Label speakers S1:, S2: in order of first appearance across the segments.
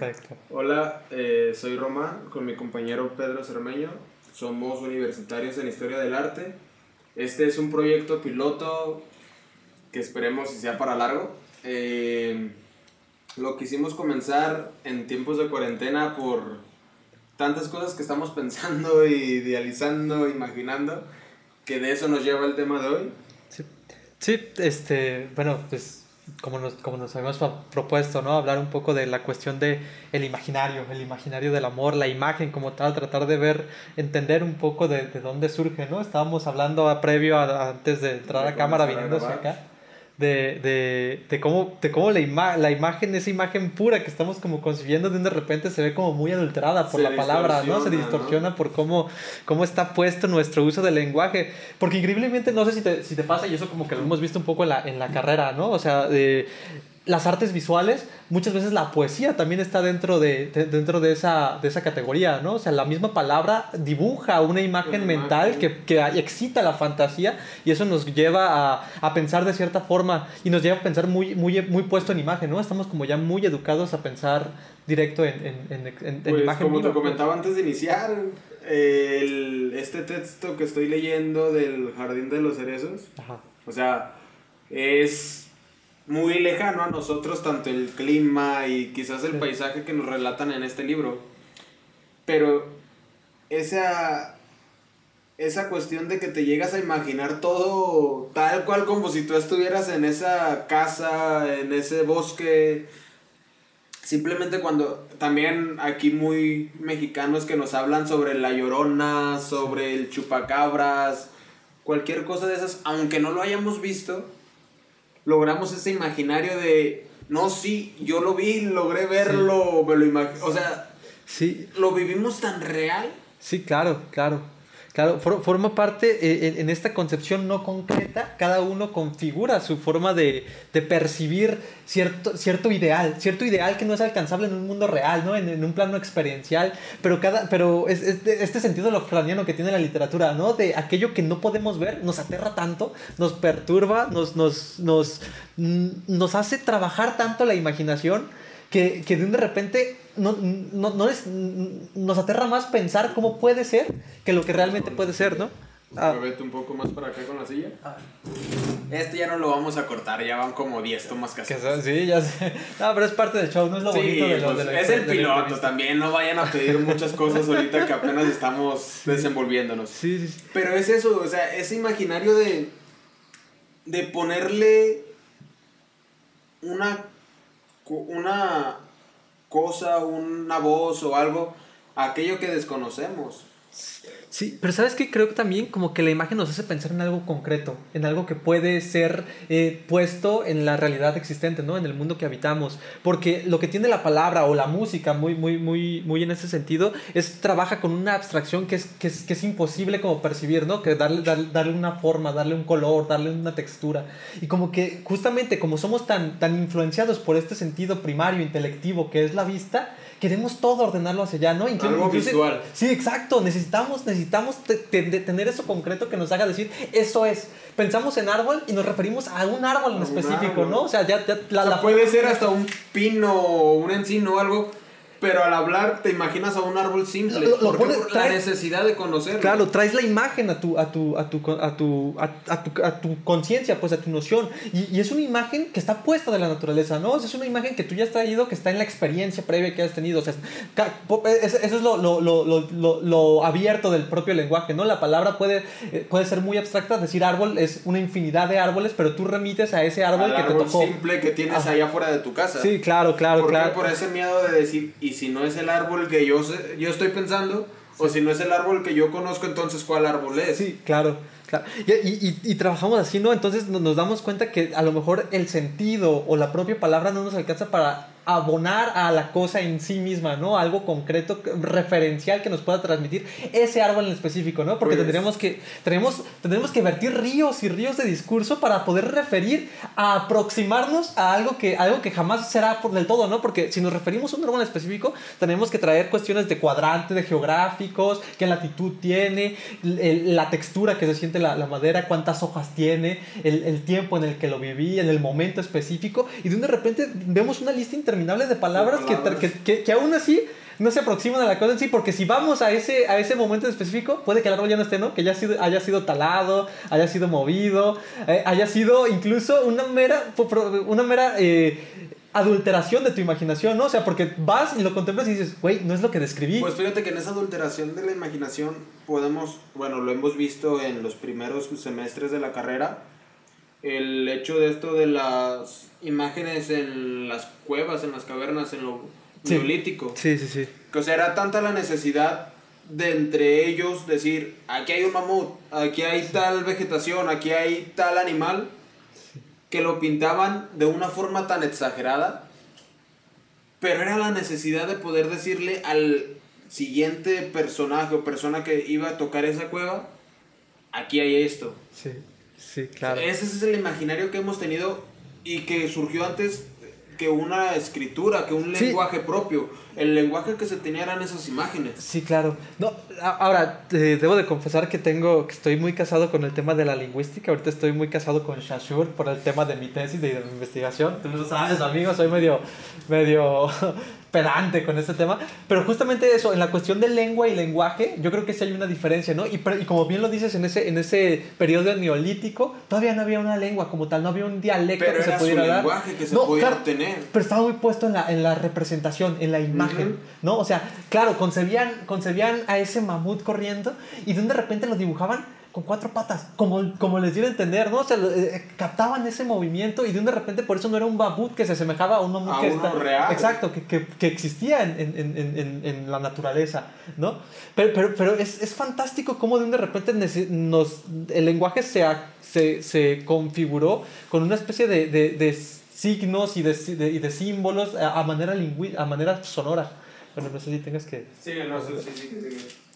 S1: Perfecto.
S2: Hola, eh, soy Román con mi compañero Pedro Cermeño. Somos universitarios en Historia del Arte. Este es un proyecto piloto que esperemos sea para largo. Eh, lo quisimos comenzar en tiempos de cuarentena por tantas cosas que estamos pensando, idealizando, imaginando, que de eso nos lleva el tema de hoy.
S1: Sí, sí este, bueno, pues como nos, como nos habíamos propuesto, ¿no? Hablar un poco de la cuestión de el imaginario, el imaginario del amor, la imagen como tal, tratar de ver, entender un poco de, de dónde surge, ¿no? Estábamos hablando a, previo antes de entrar a cámara viniendo hacia acá de, de, de cómo, de cómo la, ima la imagen, esa imagen pura que estamos como concibiendo, de, de repente se ve como muy adulterada por la palabra, ¿no? Se distorsiona por cómo, cómo está puesto nuestro uso del lenguaje. Porque increíblemente, no sé si te, si te pasa, y eso como que lo hemos visto un poco en la, en la carrera, ¿no? O sea, de las artes visuales, muchas veces la poesía también está dentro de, dentro de esa, de esa categoría, ¿no? O sea, la misma palabra dibuja una imagen mental Que, que, excita la fantasía y eso nos lleva a, a, pensar de cierta forma y nos lleva a pensar muy, muy, muy puesto en imagen, ¿no? Estamos como ya muy educados a pensar directo en, en, en, en
S2: pues, imagen. Como te comentaba antes de iniciar, el, este texto que estoy leyendo del Jardín de los Cerezos, o sea, es muy lejano a nosotros, tanto el clima y quizás el paisaje que nos relatan en este libro. Pero esa, esa cuestión de que te llegas a imaginar todo tal cual como si tú estuvieras en esa casa, en ese bosque. Simplemente cuando también aquí muy mexicanos que nos hablan sobre la llorona, sobre el chupacabras, cualquier cosa de esas, aunque no lo hayamos visto, logramos ese imaginario de, no, sí, yo lo vi, logré verlo, me lo o sea,
S1: sí.
S2: lo vivimos tan real.
S1: Sí, claro, claro. Claro, forma parte eh, en, esta concepción no concreta, cada uno configura su forma de, de, percibir cierto, cierto ideal, cierto ideal que no es alcanzable en un mundo real, ¿no? En, un plano experiencial, pero, cada, pero es, este sentido lo franiano que tiene la literatura, ¿no? De aquello que no podemos ver, nos aterra tanto, nos perturba, nos, nos, nos, nos hace trabajar tanto la imaginación que, que de repente no, no, no es, nos aterra más pensar cómo puede ser que lo que realmente puede ser, ¿no?
S2: Ah. Vete un poco más para acá con la silla. Ah. Este ya no lo vamos a cortar, ya van como 10 tomas casi.
S1: Sí, ya sé. No, pero es parte del show, no es lo bonito de lo,
S2: pues, Es el piloto también, no vayan a pedir muchas cosas ahorita que apenas estamos desenvolviéndonos.
S1: Sí, sí,
S2: Pero es eso, o sea, ese imaginario de, de ponerle una, una cosa, una voz o algo, aquello que desconocemos.
S1: Sí, pero sabes que creo que también como que la imagen nos hace pensar en algo concreto, en algo que puede ser eh, puesto en la realidad existente, ¿no? En el mundo que habitamos. Porque lo que tiene la palabra o la música, muy, muy, muy, muy en ese sentido, es trabaja con una abstracción que es, que es, que es imposible como percibir, ¿no? Que darle, darle, una forma, darle un color, darle una textura. Y como que justamente como somos tan, tan influenciados por este sentido primario, intelectivo, que es la vista, queremos todo ordenarlo hacia allá, ¿no?
S2: Algo visual.
S1: Sí, exacto. Necesitamos, necesitamos tener eso concreto que nos haga decir, eso es. Pensamos en árbol y nos referimos a un árbol en específico, ¿no? O sea, ya,
S2: la, puede ser hasta un pino o un encino o algo pero al hablar te imaginas a un árbol simple. Lo, por la necesidad de conocerlo.
S1: Claro, traes la imagen a tu, a tu, a tu, a tu, a, tu, a tu conciencia, pues a tu noción. Y, y, es una imagen que está puesta de la naturaleza, ¿no? es una imagen que tú ya has traído, que está en la experiencia previa que has tenido. O sea, eso es lo, lo, lo, lo, abierto del propio lenguaje, ¿no? La palabra puede, eh, puede ser muy abstracta, decir árbol es una infinidad de árboles, pero tú remites a ese árbol que te tocó.
S2: simple que tienes allá afuera de tu casa.
S1: Sí, claro, claro, claro.
S2: Por ese miedo de decir, y si no es el árbol que yo, sé, yo estoy pensando, o si no es el árbol que yo conozco, entonces ¿cuál árbol es?
S1: Sí, claro. claro. Y, y, y, trabajamos así, ¿no? Entonces nos damos cuenta que a lo mejor el sentido o la propia palabra no nos alcanza para abonar a la cosa en sí misma, ¿no? Algo concreto, referencial que nos pueda transmitir ese árbol en específico, ¿no? Porque pues. tendríamos que, tenemos, tendríamos que vertir ríos y ríos de discurso para poder referir, a aproximarnos a algo que, algo que jamás será por del todo, ¿no? Porque si nos referimos a un árbol en específico, tenemos que traer cuestiones de cuadrante, de geográficos, qué latitud tiene, la textura que se siente la, la madera, cuántas hojas tiene, el, el, tiempo en el que lo viví, en el momento específico, y de repente vemos una lista interminable de palabras, palabras. Que, que, que, aún así no se aproximan a la cosa en sí, porque si vamos a ese, a ese momento específico, puede que el árbol ya no esté, ¿no? Que ya sido, haya sido talado, haya sido movido, eh, haya sido incluso una mera, una mera eh, adulteración de tu imaginación, ¿no? O sea, porque vas y lo contemplas y dices, güey, no es lo que describí.
S2: Pues fíjate que en esa adulteración de la imaginación podemos, bueno, lo hemos visto en los primeros semestres de la carrera, el hecho de esto de las imágenes en las cuevas, en las cavernas, en lo neolítico.
S1: Sí, sí, sí.
S2: Que, o sea, era tanta la necesidad de entre ellos decir, aquí hay un mamut, aquí hay tal vegetación, aquí hay tal animal, que lo pintaban de una forma tan exagerada, pero era la necesidad de poder decirle al siguiente personaje o persona que iba a tocar esa cueva, aquí hay esto.
S1: Sí, sí, claro.
S2: Ese es el imaginario que hemos tenido y que surgió antes que una escritura, que un lenguaje propio. El lenguaje que se tenía eran esas imágenes.
S1: Sí, claro. No, ahora, debo de confesar que tengo, que estoy muy casado con el tema de la lingüística. Ahorita estoy muy casado con Shashur por el tema de mi tesis de, mi investigación. Tú lo sabes, amigo, soy medio, medio pedante con este tema, pero justamente eso, en la cuestión de lengua y lenguaje, yo creo que sí hay una diferencia, ¿no? Y, y, como bien lo dices, en ese, en ese periodo neolítico, todavía no había una lengua como tal, no había un dialecto
S2: que se pudiera hablar. lenguaje que se no, podía obtener.
S1: Pero estaba muy puesto en la, en la representación, en la imagen, ¿no? O sea, claro, concebían, concebían a ese mamut corriendo y de repente lo dibujaban con cuatro patas, como, como les dio a entender, ¿no? O sea, eh, captaban ese movimiento y de un de repente por eso no era un babut que se asemejaba a un mamut que
S2: está, real.
S1: Exacto, que, que, que existía en, en, en, en, la naturaleza, ¿no? Pero, pero, pero es, es, fantástico cómo de un de repente nos, el lenguaje se, se, se configuró con una especie de, de, de signos y de, y de símbolos a, manera, lingüi a manera sonora. Bueno, no sé si tengas que...
S2: Sí, no, sí, sí, sí.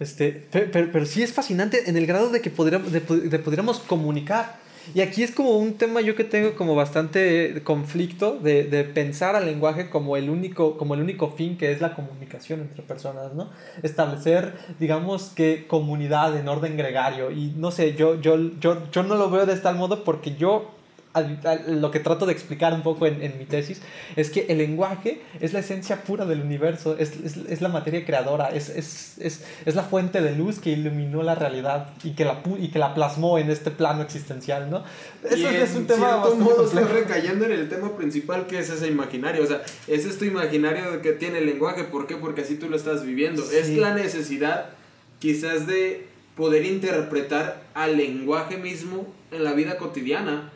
S1: Este, pero, pero, sí es fascinante en el grado de que podríamos, de, de pudiéramos comunicar. Y aquí es como un tema yo que tengo como bastante conflicto de, de, pensar al lenguaje como el, único, como el único fin que es la comunicación entre personas, ¿no? Establecer, digamos que comunidad en orden gregario. Y no sé, yo, yo, yo, yo no lo veo de tal modo porque yo lo que trato de explicar un poco en, en, mi tesis es que el lenguaje es la esencia pura del universo, es, es, es la materia creadora, es, es, la fuente de luz que iluminó la realidad y que la, y que la plasmó en este plano existencial, ¿no?
S2: Eso es un tema bastante modo estoy recayendo en el tema principal que es ese imaginario, o sea, ese es tu imaginario que tiene el lenguaje, ¿por qué? Porque así tú lo estás viviendo, es la necesidad quizás de poder interpretar al lenguaje mismo en la vida cotidiana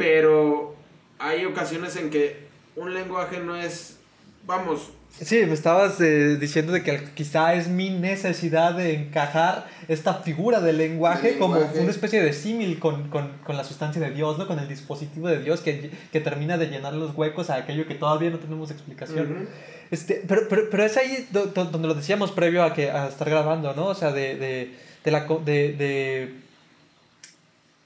S2: pero hay ocasiones en que un lenguaje no es, vamos.
S1: Sí, me estabas eh, diciendo de que quizá es mi necesidad de encajar esta figura del lenguaje, como una especie de símil con, con, con, la sustancia de Dios, ¿no? con el dispositivo de Dios que, que, termina de llenar los huecos a aquello que todavía no tenemos explicación. este, pero, pero, pero, es ahí donde lo decíamos previo a, que, a estar grabando, ¿no? O sea, de, de, de la, de, de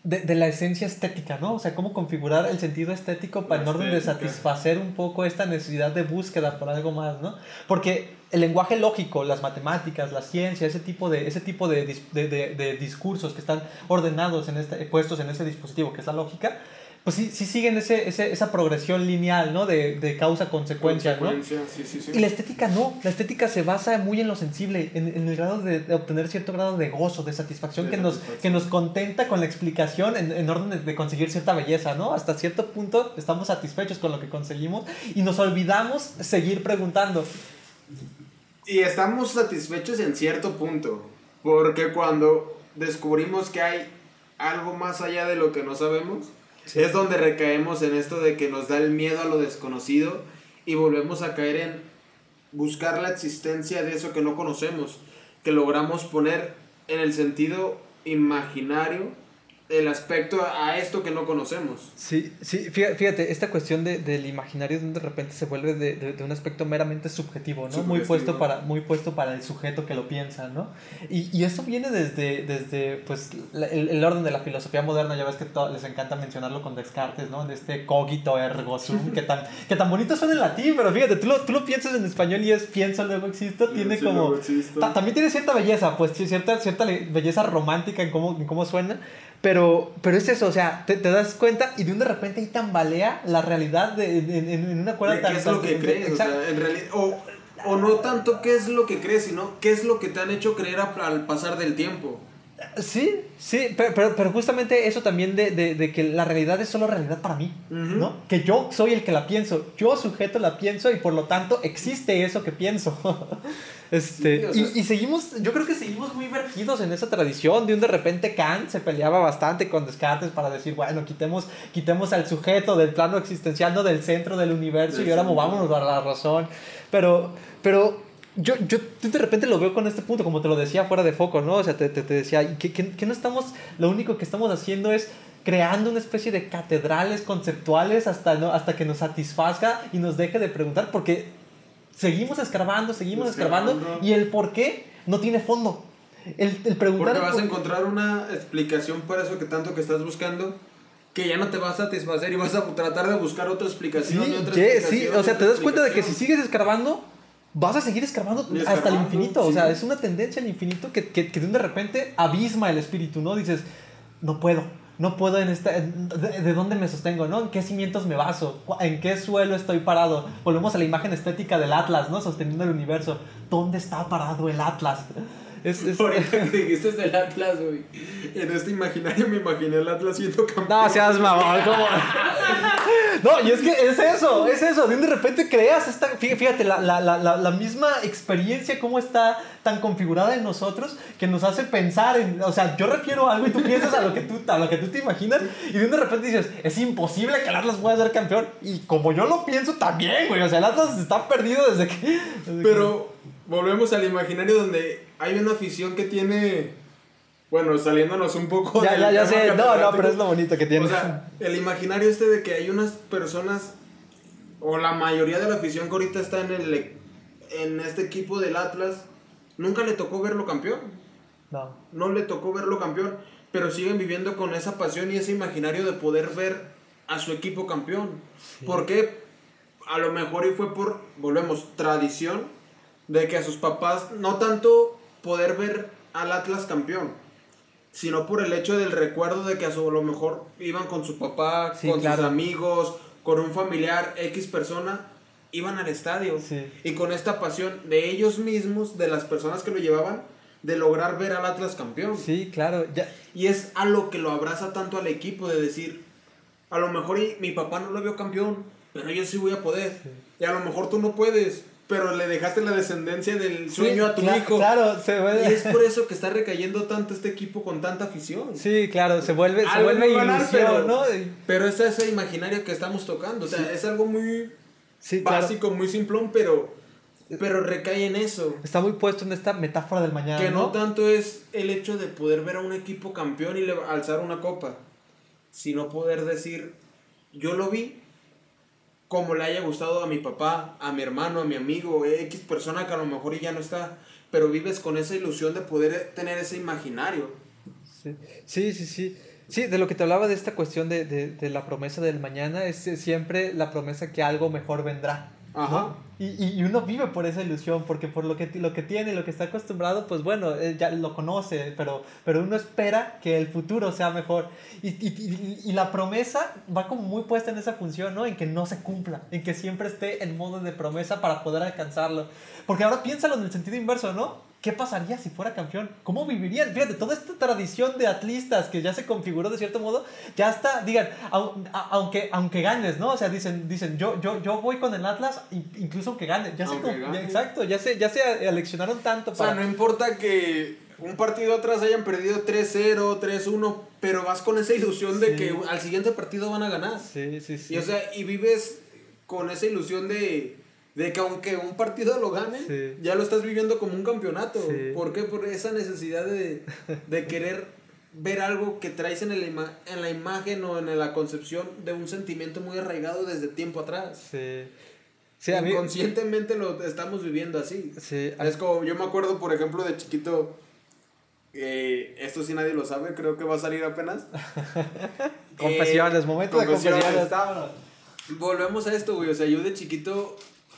S1: de, de, la esencia estética, ¿no? O sea, cómo configurar el sentido estético para en orden de satisfacer un poco esta necesidad de búsqueda por algo más, ¿no? Porque el lenguaje lógico, las matemáticas, la ciencia, ese tipo de, ese tipo de, de, de discursos que están ordenados, en este, puestos en ese dispositivo, que es la lógica, pues sí, sí siguen ese, ese, esa progresión lineal, ¿no? De, de causa-consecuencia, ¿no?
S2: Sí, sí, sí.
S1: Y la estética no, la estética se basa muy en lo sensible, en, en el grado de, obtener cierto grado de gozo, de satisfacción, que, Nos, que nos contenta con la explicación en, en orden de, de, conseguir cierta belleza, ¿no? Hasta cierto punto estamos satisfechos con lo que conseguimos y nos olvidamos seguir preguntando.
S2: Y estamos satisfechos en cierto punto, porque cuando descubrimos que hay algo más allá de lo que no sabemos, es donde recaemos en esto de que nos da el miedo a lo desconocido y volvemos a caer en buscar la existencia de eso que no conocemos, que logramos poner en el sentido imaginario el aspecto a esto que no conocemos.
S1: Sí, sí, fíjate, esta cuestión de, del imaginario de repente se vuelve de, de, un aspecto meramente subjetivo, ¿no? Muy puesto, para, muy puesto para el sujeto que lo piensa, ¿no? Y, y esto viene desde, desde pues, el, el, orden de la filosofía moderna, ya ves que les encanta mencionarlo con Descartes, ¿no? De este cogito ergo sum, que tan, que tan bonito suena en latín, pero fíjate, tú lo, tú lo piensas en español y es pienso, luego existo, tiene como... También tiene cierta belleza, pues cierta, cierta belleza romántica en cómo, en cómo suena, pero, pero es eso, o sea, te, te, das cuenta y de un de repente ahí tambalea la realidad de, en, una cuerda
S2: tan... ¿Qué es lo que crees? O, sea, en realidad, o, o, no tanto qué es lo que crees, sino qué es lo que te han hecho creer al pasar del tiempo.
S1: Sí, sí, pero, pero, justamente eso también de, de, de, que la realidad es solo realidad para mí, ¿no? Que yo soy el que la pienso, yo sujeto la pienso y por lo tanto existe eso que pienso. Este, y, seguimos, yo creo que seguimos muy vertidos en esa tradición. De un de repente Kant se peleaba bastante con Descartes para decir, bueno, quitemos, quitemos al sujeto del plano existencial, no del centro del universo, y ahora movámonos a la razón. Pero, pero yo, yo de repente lo veo con este punto, como te lo decía fuera de foco, ¿no? O sea, te, te, decía, que, que, que no estamos, lo único que estamos haciendo es creando una especie de catedrales conceptuales hasta, ¿no? hasta que nos satisfazga y nos deje de preguntar, porque seguimos escarbando, seguimos escarbando, y el por qué no tiene fondo. El, el preguntar...
S2: Porque vas a encontrar una explicación para eso que tanto que estás buscando que ya no te va a satisfacer y vas a tratar de buscar otra explicación.
S1: Sí, otra sí, o sea, te das cuenta de que si sigues escarbando, vas a seguir escarbando, hasta el infinito. O sea, es una tendencia al infinito que, que, que de repente abisma el espíritu, ¿no? Dices, no puedo no puedo en esta... De, dónde me sostengo, no? ¿En qué cimientos me baso? ¿En qué suelo estoy parado? Volvemos a la imagen estética del Atlas, ¿no? Sosteniendo el universo. ¿Dónde está parado el Atlas?
S2: Es, es... Eso que dijiste es el Atlas, güey. En este imaginario me imaginé el Atlas siendo campeón.
S1: No, seas mamón, ¿cómo? No, y es que es eso, es eso. De repente creas esta. Fíjate, la, la, la, la misma experiencia, cómo está tan configurada en nosotros, que nos hace pensar en. O sea, yo refiero a algo y tú piensas a lo que tú, a lo que tú te imaginas, y de repente dices, es imposible que el Atlas pueda ser campeón. Y como yo lo pienso también, güey. O sea, el Atlas está perdido desde que.
S2: Pero volvemos al imaginario donde hay una afición que tiene. Bueno, saliéndonos un poco.
S1: Ya, ya, ya sé. No, no, pero es lo bonito que tiene.
S2: O sea, el imaginario este de que hay unas personas, o la mayoría de la afición que ahorita está en, el, en este equipo del Atlas, nunca le tocó verlo campeón.
S1: No.
S2: No le tocó verlo campeón, pero siguen viviendo con esa pasión y ese imaginario de poder ver a su equipo campeón. ¿Por qué? A lo mejor y fue por, volvemos, tradición de que a sus papás, no tanto poder ver al Atlas campeón, sino por el hecho del recuerdo de que a, su, lo mejor iban con su papá, con sus amigos, con un familiar, X persona, iban al estadio. Y con esta pasión de ellos mismos, de las personas que lo llevaban, de lograr ver al Atlas campeón.
S1: Sí, claro. Ya.
S2: Y es a lo que lo abraza tanto al equipo, de decir, a lo mejor mi papá no lo vio campeón, pero yo sí voy a poder. Y a lo mejor tú no puedes, pero le dejaste la descendencia del sueño a tu hijo.
S1: Claro, se vuelve.
S2: Y es por eso que está recayendo tanto este equipo con tanta afición.
S1: Sí, claro, se vuelve, se vuelve ilusión,
S2: pero,
S1: ¿no?
S2: Pero es ese imaginario que estamos tocando. O sea, es algo muy básico, muy simplón, pero. Pero recae en eso.
S1: Está muy puesto en esta metáfora del mañana.
S2: Que no, tanto es el hecho de poder ver a un equipo campeón y le alzar una copa, sino poder decir, yo lo vi, como le haya gustado a mi papá, a mi hermano, a mi amigo, X persona que a lo mejor ya no está, pero vives con esa ilusión de poder tener ese imaginario.
S1: Sí, sí, sí. sí. de lo que te hablaba de esta cuestión de, de, de la promesa del mañana, es siempre la promesa que algo mejor vendrá. Ajá. Y, y, uno vive por esa ilusión, porque por lo que, lo que tiene, lo que está acostumbrado, pues bueno, ya lo conoce, pero, pero uno espera que el futuro sea mejor. Y, y, y, la promesa va como muy puesta en esa función, ¿no? En que no se cumpla, en que siempre esté en modo de promesa para poder alcanzarlo. Porque ahora piénsalo en el sentido inverso, ¿no? ¿Qué pasaría si fuera campeón? ¿Cómo vivirían? Fíjate, toda esta tradición de atlistas que ya se configuró de cierto modo, ya está, digan, aunque, aunque ganes, ¿no? O sea, dicen, dicen yo, yo, yo voy con el Atlas, incluso aunque gane. Ya se, exacto, ya se, ya se aleccionaron tanto.
S2: O sea, no importa que un partido atrás hayan perdido 3-0, 3-1, pero vas con esa ilusión de que al siguiente partido van a ganar.
S1: Sí, sí, sí.
S2: Y, o sea, y vives con esa ilusión de de que aunque un partido lo gane, ya lo estás viviendo como un campeonato. ¿Por qué? Por esa necesidad de, de querer ver algo que traes en, el en la imagen o en la concepción de un sentimiento muy arraigado desde tiempo atrás. Sí. sí Inconscientemente lo estamos viviendo así. Sí. Es como, yo me acuerdo, por ejemplo, de chiquito, eh, esto sí nadie lo sabe, creo que va a salir apenas. confesiones, eh, momento de confesiones. Volvemos a esto, güey, o sea, yo de chiquito,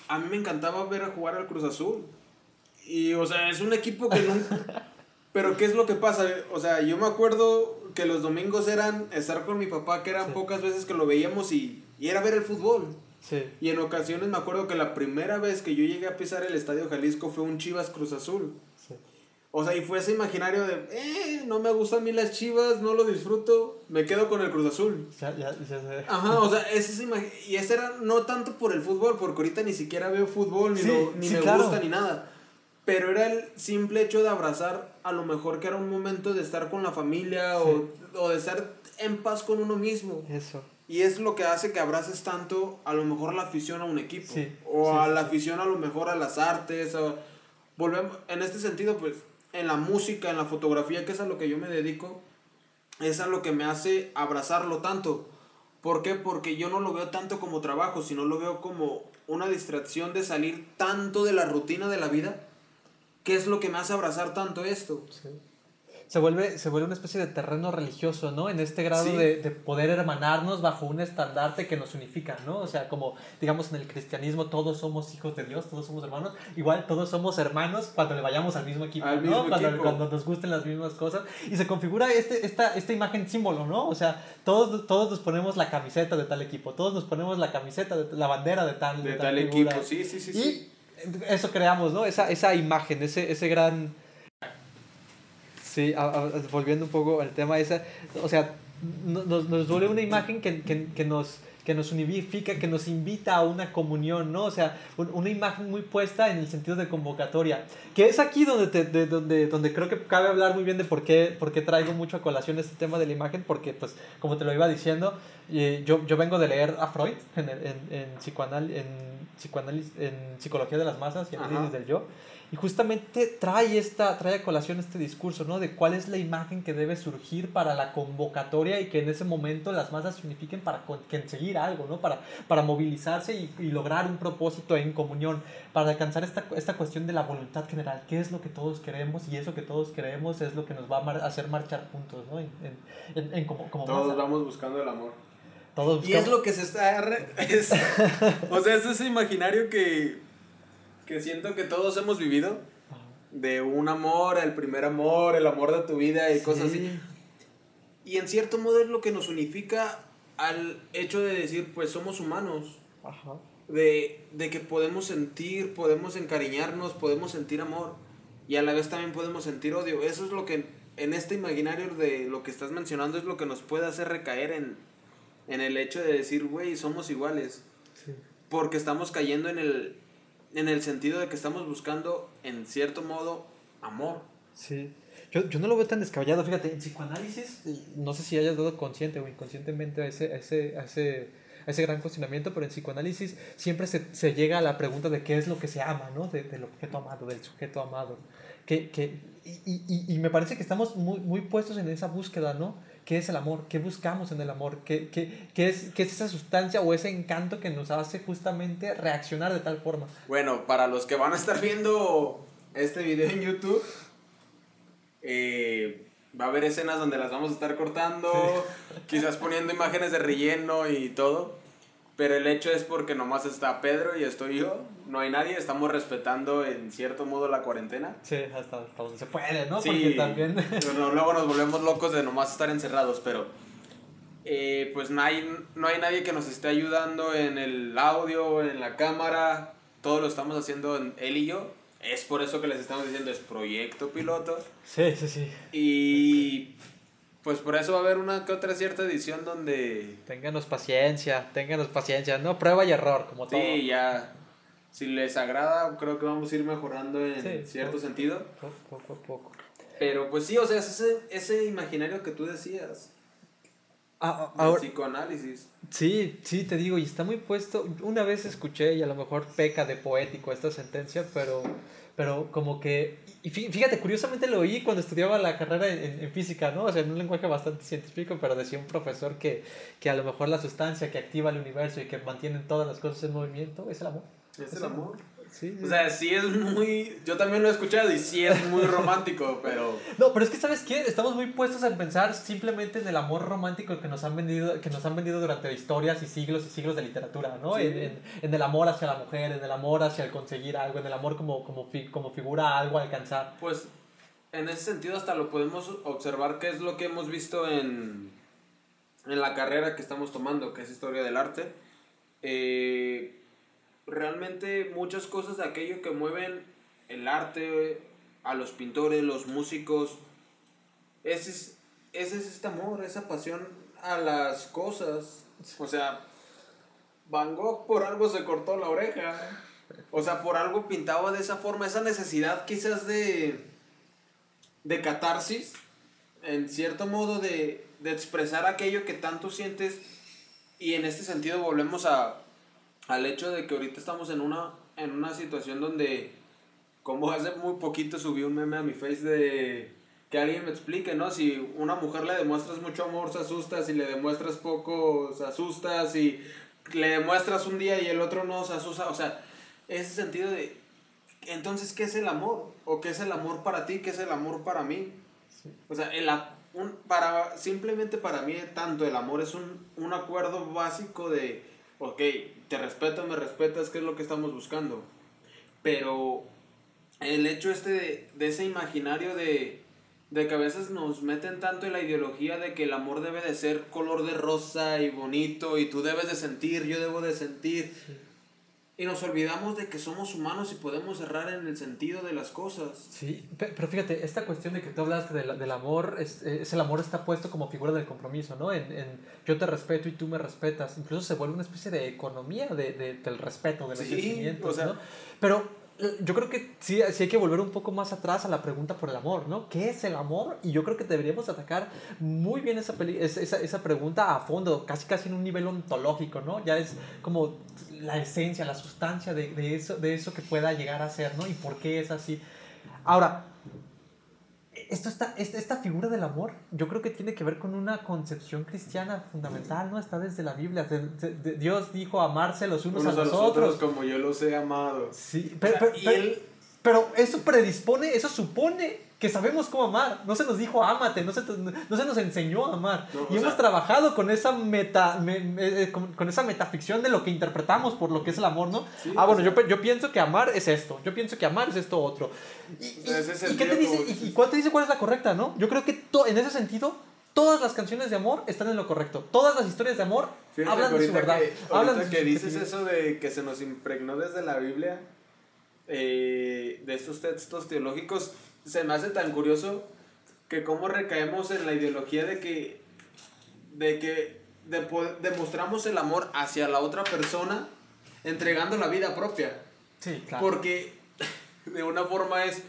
S2: a mí me encantaba ver a jugar al Cruz Azul. Y, o sea, es un equipo que nunca... Pero ¿qué es lo que pasa? O sea, yo me acuerdo que los domingos eran estar con mi papá, que eran pocas veces que lo veíamos y, y era ver el fútbol. Sí. Y en ocasiones me acuerdo que la primera vez que yo llegué a pisar el Estadio Jalisco fue un Chivas Cruz Azul. Sí. O sea, y fue ese imaginario de, eh, no me gustan a mí las chivas, no lo disfruto, me quedo con el Cruz Azul. Ya, ya, ya Ajá, o sea, ese y ese era no tanto por el fútbol, porque ahorita ni siquiera veo fútbol, ni, ni me gusta, ni nada pero era el simple hecho de abrazar a lo mejor que era un momento de estar con la familia o, o, de estar en paz con uno mismo. Eso. Y es lo que hace que abraces tanto a lo mejor la afición a un equipo. o a la afición a lo mejor a las artes. O, volvemos, en este sentido, pues, en la música, en la fotografía, que es a lo que yo me dedico, es a lo que me hace abrazarlo tanto. ¿Por qué? Porque yo no lo veo tanto como trabajo, sino lo veo como una distracción de salir tanto de la rutina de la vida ¿Qué es lo que me hace abrazar tanto esto?
S1: Se vuelve, se vuelve una especie de terreno religioso, ¿no? En este grado de, de, poder hermanarnos bajo un estandarte que nos unifica, ¿no? O sea, como digamos en el cristianismo todos somos hijos de Dios, todos somos hermanos, igual todos somos hermanos cuando le vayamos al mismo equipo, ¿no? cuando, cuando, nos gusten las mismas cosas. Y se configura este, esta, esta imagen símbolo, ¿no? O sea, todos, todos nos ponemos la camiseta de tal equipo, todos nos ponemos la camiseta, de la bandera de tal, de, tal, equipo, sí, sí, sí. sí eso creamos, ¿no? Esa, esa imagen, ese, ese gran... Sí, volviendo un poco al tema, esa, o sea, nos, nos duele una imagen que, que, que, nos, que nos unifica, que nos invita a una comunión, ¿no? O sea, una imagen muy puesta en el sentido de convocatoria, que es aquí donde, te, de, donde, donde creo que cabe hablar muy bien de por qué, por qué traigo mucho a colación este tema de la imagen, porque, pues, como te lo iba diciendo, eh, yo, yo vengo de leer a Freud en, en, en, psicoanal, en, psicoanálisis, en Psicología de las Masas y Análisis del Yo, y justamente trae, esta, trae a colación este discurso, ¿no? De cuál es la imagen que debe surgir para la convocatoria y que en ese momento las masas se unifiquen para conseguir algo, ¿no? Para, para movilizarse y, y lograr un propósito en comunión, para alcanzar esta, esta cuestión de la voluntad general, qué es lo que todos queremos y eso que todos queremos es lo que nos va a hacer marchar juntos, ¿no? En, en, en, como, como
S2: todos vamos buscando el amor. Todos y es lo que se está... Es, o sea, es ese imaginario que que siento que todos hemos vivido. De un amor, el primer amor, el amor de tu vida y cosas así. Y en cierto modo es lo que nos unifica al hecho de decir, pues somos humanos. De, de que podemos sentir, podemos encariñarnos, podemos sentir amor. Y a la vez también podemos sentir odio. Eso es lo que en este imaginario de lo que estás mencionando es lo que nos puede hacer recaer en, en el hecho de decir, güey, somos iguales. Porque estamos cayendo en el, en el sentido de que estamos buscando, en cierto modo, amor.
S1: Sí. Yo, yo no lo veo tan descabellado, fíjate, en psicoanálisis, no sé si hayas dado consciente o inconscientemente a ese, a ese, a ese, a ese gran cuestionamiento, pero en psicoanálisis siempre se, se, llega a la pregunta de qué es lo que se ama, ¿no? De, del objeto amado, del sujeto amado. Que, que, y, y, y me parece que estamos muy, muy puestos en esa búsqueda, ¿no? ¿Qué es el amor? ¿Qué buscamos en el amor? ¿Qué, qué, qué, es, ¿Qué es esa sustancia o ese encanto que nos hace justamente reaccionar de tal forma?
S2: Bueno, para los que van a estar viendo este video en YouTube, eh, va a haber escenas donde las vamos a estar cortando, quizás poniendo imágenes de relleno y todo. Pero el hecho es porque nomás está Pedro y estoy yo, no hay nadie, estamos respetando en cierto modo la cuarentena.
S1: Sí, hasta, donde se puede, ¿no? Sí, porque
S2: también... luego nos volvemos locos de nomás estar encerrados, pero eh, pues no hay, no hay nadie que nos esté ayudando en el audio, en la cámara, todo lo estamos haciendo en él y yo. Es por eso que les estamos diciendo, es proyecto piloto.
S1: Sí, sí, sí.
S2: Y pues por eso va a haber una que otra cierta edición donde...
S1: Ténganos paciencia, ténganos paciencia, no prueba y error, como todo.
S2: Sí, ya. Si les agrada, creo que vamos a ir mejorando en cierto sentido.
S1: Poco, a poco.
S2: Pero pues sí, o sea, ese, ese imaginario que tú decías. Ah, ah, psicoanálisis.
S1: Sí, sí, te digo, y está muy puesto. Una vez escuché, y a lo mejor peca de poético esta sentencia, pero, pero como que. Y fíjate, curiosamente lo oí cuando estudiaba la carrera en, física, ¿no? O sea, en un lenguaje bastante científico, pero decía un profesor que, que a lo mejor la sustancia que activa el universo y que mantiene todas las cosas en movimiento es el amor.
S2: Es, el amor. O sea, sí es muy. Yo también lo he escuchado y sí es muy romántico, pero.
S1: No, pero es que, ¿sabes qué? Estamos muy puestos a pensar simplemente en el amor romántico que nos han vendido, que nos han vendido durante historias y siglos y siglos de literatura, ¿no? En, en, el amor hacia la mujer, en el amor hacia el conseguir algo, en el amor como, como, como figura algo a alcanzar.
S2: Pues en ese sentido, hasta lo podemos observar, que es lo que hemos visto en, en la carrera que estamos tomando, que es historia del arte. Eh realmente muchas cosas de aquello que mueven el arte, a los pintores, los músicos, ese es, ese es este amor, esa pasión a las cosas. O sea, Van Gogh por algo se cortó la oreja. O sea, por algo pintaba de esa forma, esa necesidad quizás de, de catarsis, en cierto modo de, de expresar aquello que tanto sientes. Y en este sentido volvemos a, al hecho de que ahorita estamos en una, en una situación donde, como hace muy poquito subí un meme a mi face de que alguien me explique, ¿no? Si una mujer le demuestras mucho amor, se asusta, si le demuestras poco, se asusta, si le demuestras un día y el otro no, se asusta, o sea, ese sentido de, entonces, ¿qué es el amor? ¿O qué es el amor para ti? ¿Qué es el amor para mí? O sea, el, un, para, simplemente para mí, tanto el amor es un, un acuerdo básico de ok, te respeto, me respetas, ¿qué es lo que estamos buscando? Pero el hecho este de, ese imaginario de, de, que a veces nos meten tanto en la ideología de que el amor debe de ser color de rosa y bonito y tú debes de sentir, yo debo de sentir. Y nos olvidamos de que somos humanos y podemos errar en el sentido de las cosas.
S1: Sí, pero fíjate, esta cuestión de que tú hablaste del, del amor, es, es, el amor está puesto como figura del compromiso, ¿no? En, en, yo te respeto y tú me respetas. Incluso se vuelve una especie de economía de, de del respeto, de los sentimientos, ¿no? Pero yo creo que sí, sí hay que volver un poco más atrás a la pregunta por el amor, ¿no? ¿Qué es el amor? Y yo creo que deberíamos atacar muy bien esa, esa, esa pregunta a fondo, casi casi en un nivel ontológico, ¿no? Ya es como la esencia, la sustancia de, de eso, de eso que pueda llegar a ser, ¿no? Y por qué es así. Ahora, esto está, esta, figura del amor, yo creo que tiene que ver con una concepción cristiana fundamental, ¿no? Está desde la Biblia. Dios dijo amarse los unos, a, los otros.
S2: Como yo los he amado.
S1: Sí, pero, pero eso predispone, eso supone que sabemos cómo amar. No se nos dijo ámate, no se, no se nos enseñó a amar. y hemos trabajado con esa meta eh, con, esa metaficción de lo que interpretamos por lo que es el amor, ¿no? ah, bueno, yo, yo, pienso que amar es esto, yo pienso que amar es esto otro. ¿Y, qué te dice, y, cuál te dice cuál es la correcta, no? Yo creo que en ese sentido todas las canciones de amor están en lo correcto. Todas las historias de amor hablan de su verdad.
S2: hablan que dices eso de que se nos impregnó desde la Biblia, eh, de estos textos teológicos, se me hace tan curioso que cómo recaemos en la ideología de que, de que demostramos el amor hacia la otra persona entregando la vida propia.
S1: Sí, claro.
S2: Porque de una forma es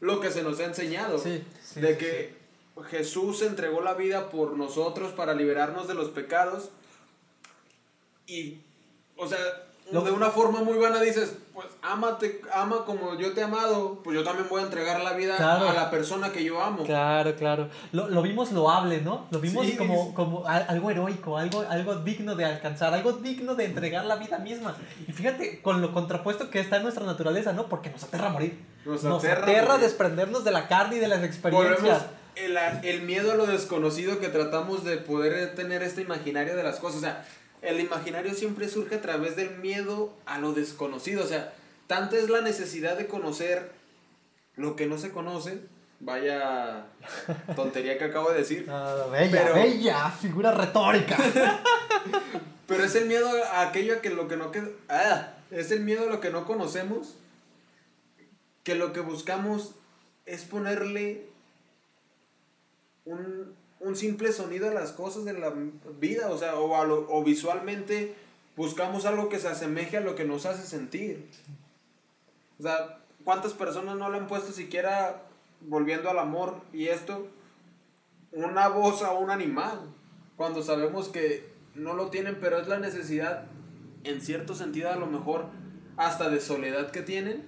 S2: lo que se nos ha enseñado.
S1: Sí,
S2: de que Jesús entregó la vida por nosotros para liberarnos de los pecados. Y, o sea, de una forma muy buena dices, pues ámate, ama como yo te he amado, pues yo también voy a entregar la vida a la persona que yo amo.
S1: Claro, claro. Lo, lo vimos loable, ¿no? Lo vimos como, como algo heroico, algo, algo digno de alcanzar, algo digno de entregar la vida misma. Y fíjate, con lo contrapuesto que está en nuestra naturaleza, ¿no? Porque nos aterra morir. Nos, aterra, desprendernos de la carne y de las experiencias.
S2: El, el miedo a lo desconocido que tratamos de poder tener este imaginario de las cosas. O sea, el imaginario siempre surge a través del miedo a lo desconocido. O sea, tanto es la necesidad de conocer lo que no se conoce. Vaya tontería que acabo de decir.
S1: Ah, bella, bella, figura retórica.
S2: pero es el miedo a aquello a que lo que no que, ah, es el miedo a lo que no conocemos. Que lo que buscamos es ponerle un, un simple sonido a las cosas de la vida, o sea, o, o visualmente buscamos algo que se asemeje a lo que nos hace sentir. O sea, ¿cuántas personas no le han puesto siquiera, volviendo al amor y esto, una voz a un animal? cuando sabemos que no lo tienen, pero es la necesidad, en cierto sentido a lo mejor, hasta de soledad que tienen,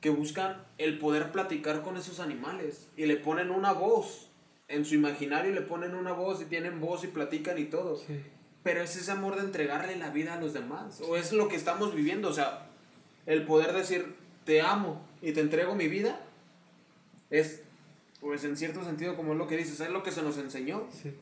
S2: que buscan el poder platicar con esos animales y le ponen una voz. En su imaginario le ponen una voz y tienen voz y platican y todo. Pero es ese amor de entregarle la vida a los demás. O es lo que estamos viviendo. O sea, el poder decir, te amo y te entrego mi vida, es, pues en cierto sentido, como es lo que dices, es lo que se nos enseñó.
S1: Sí.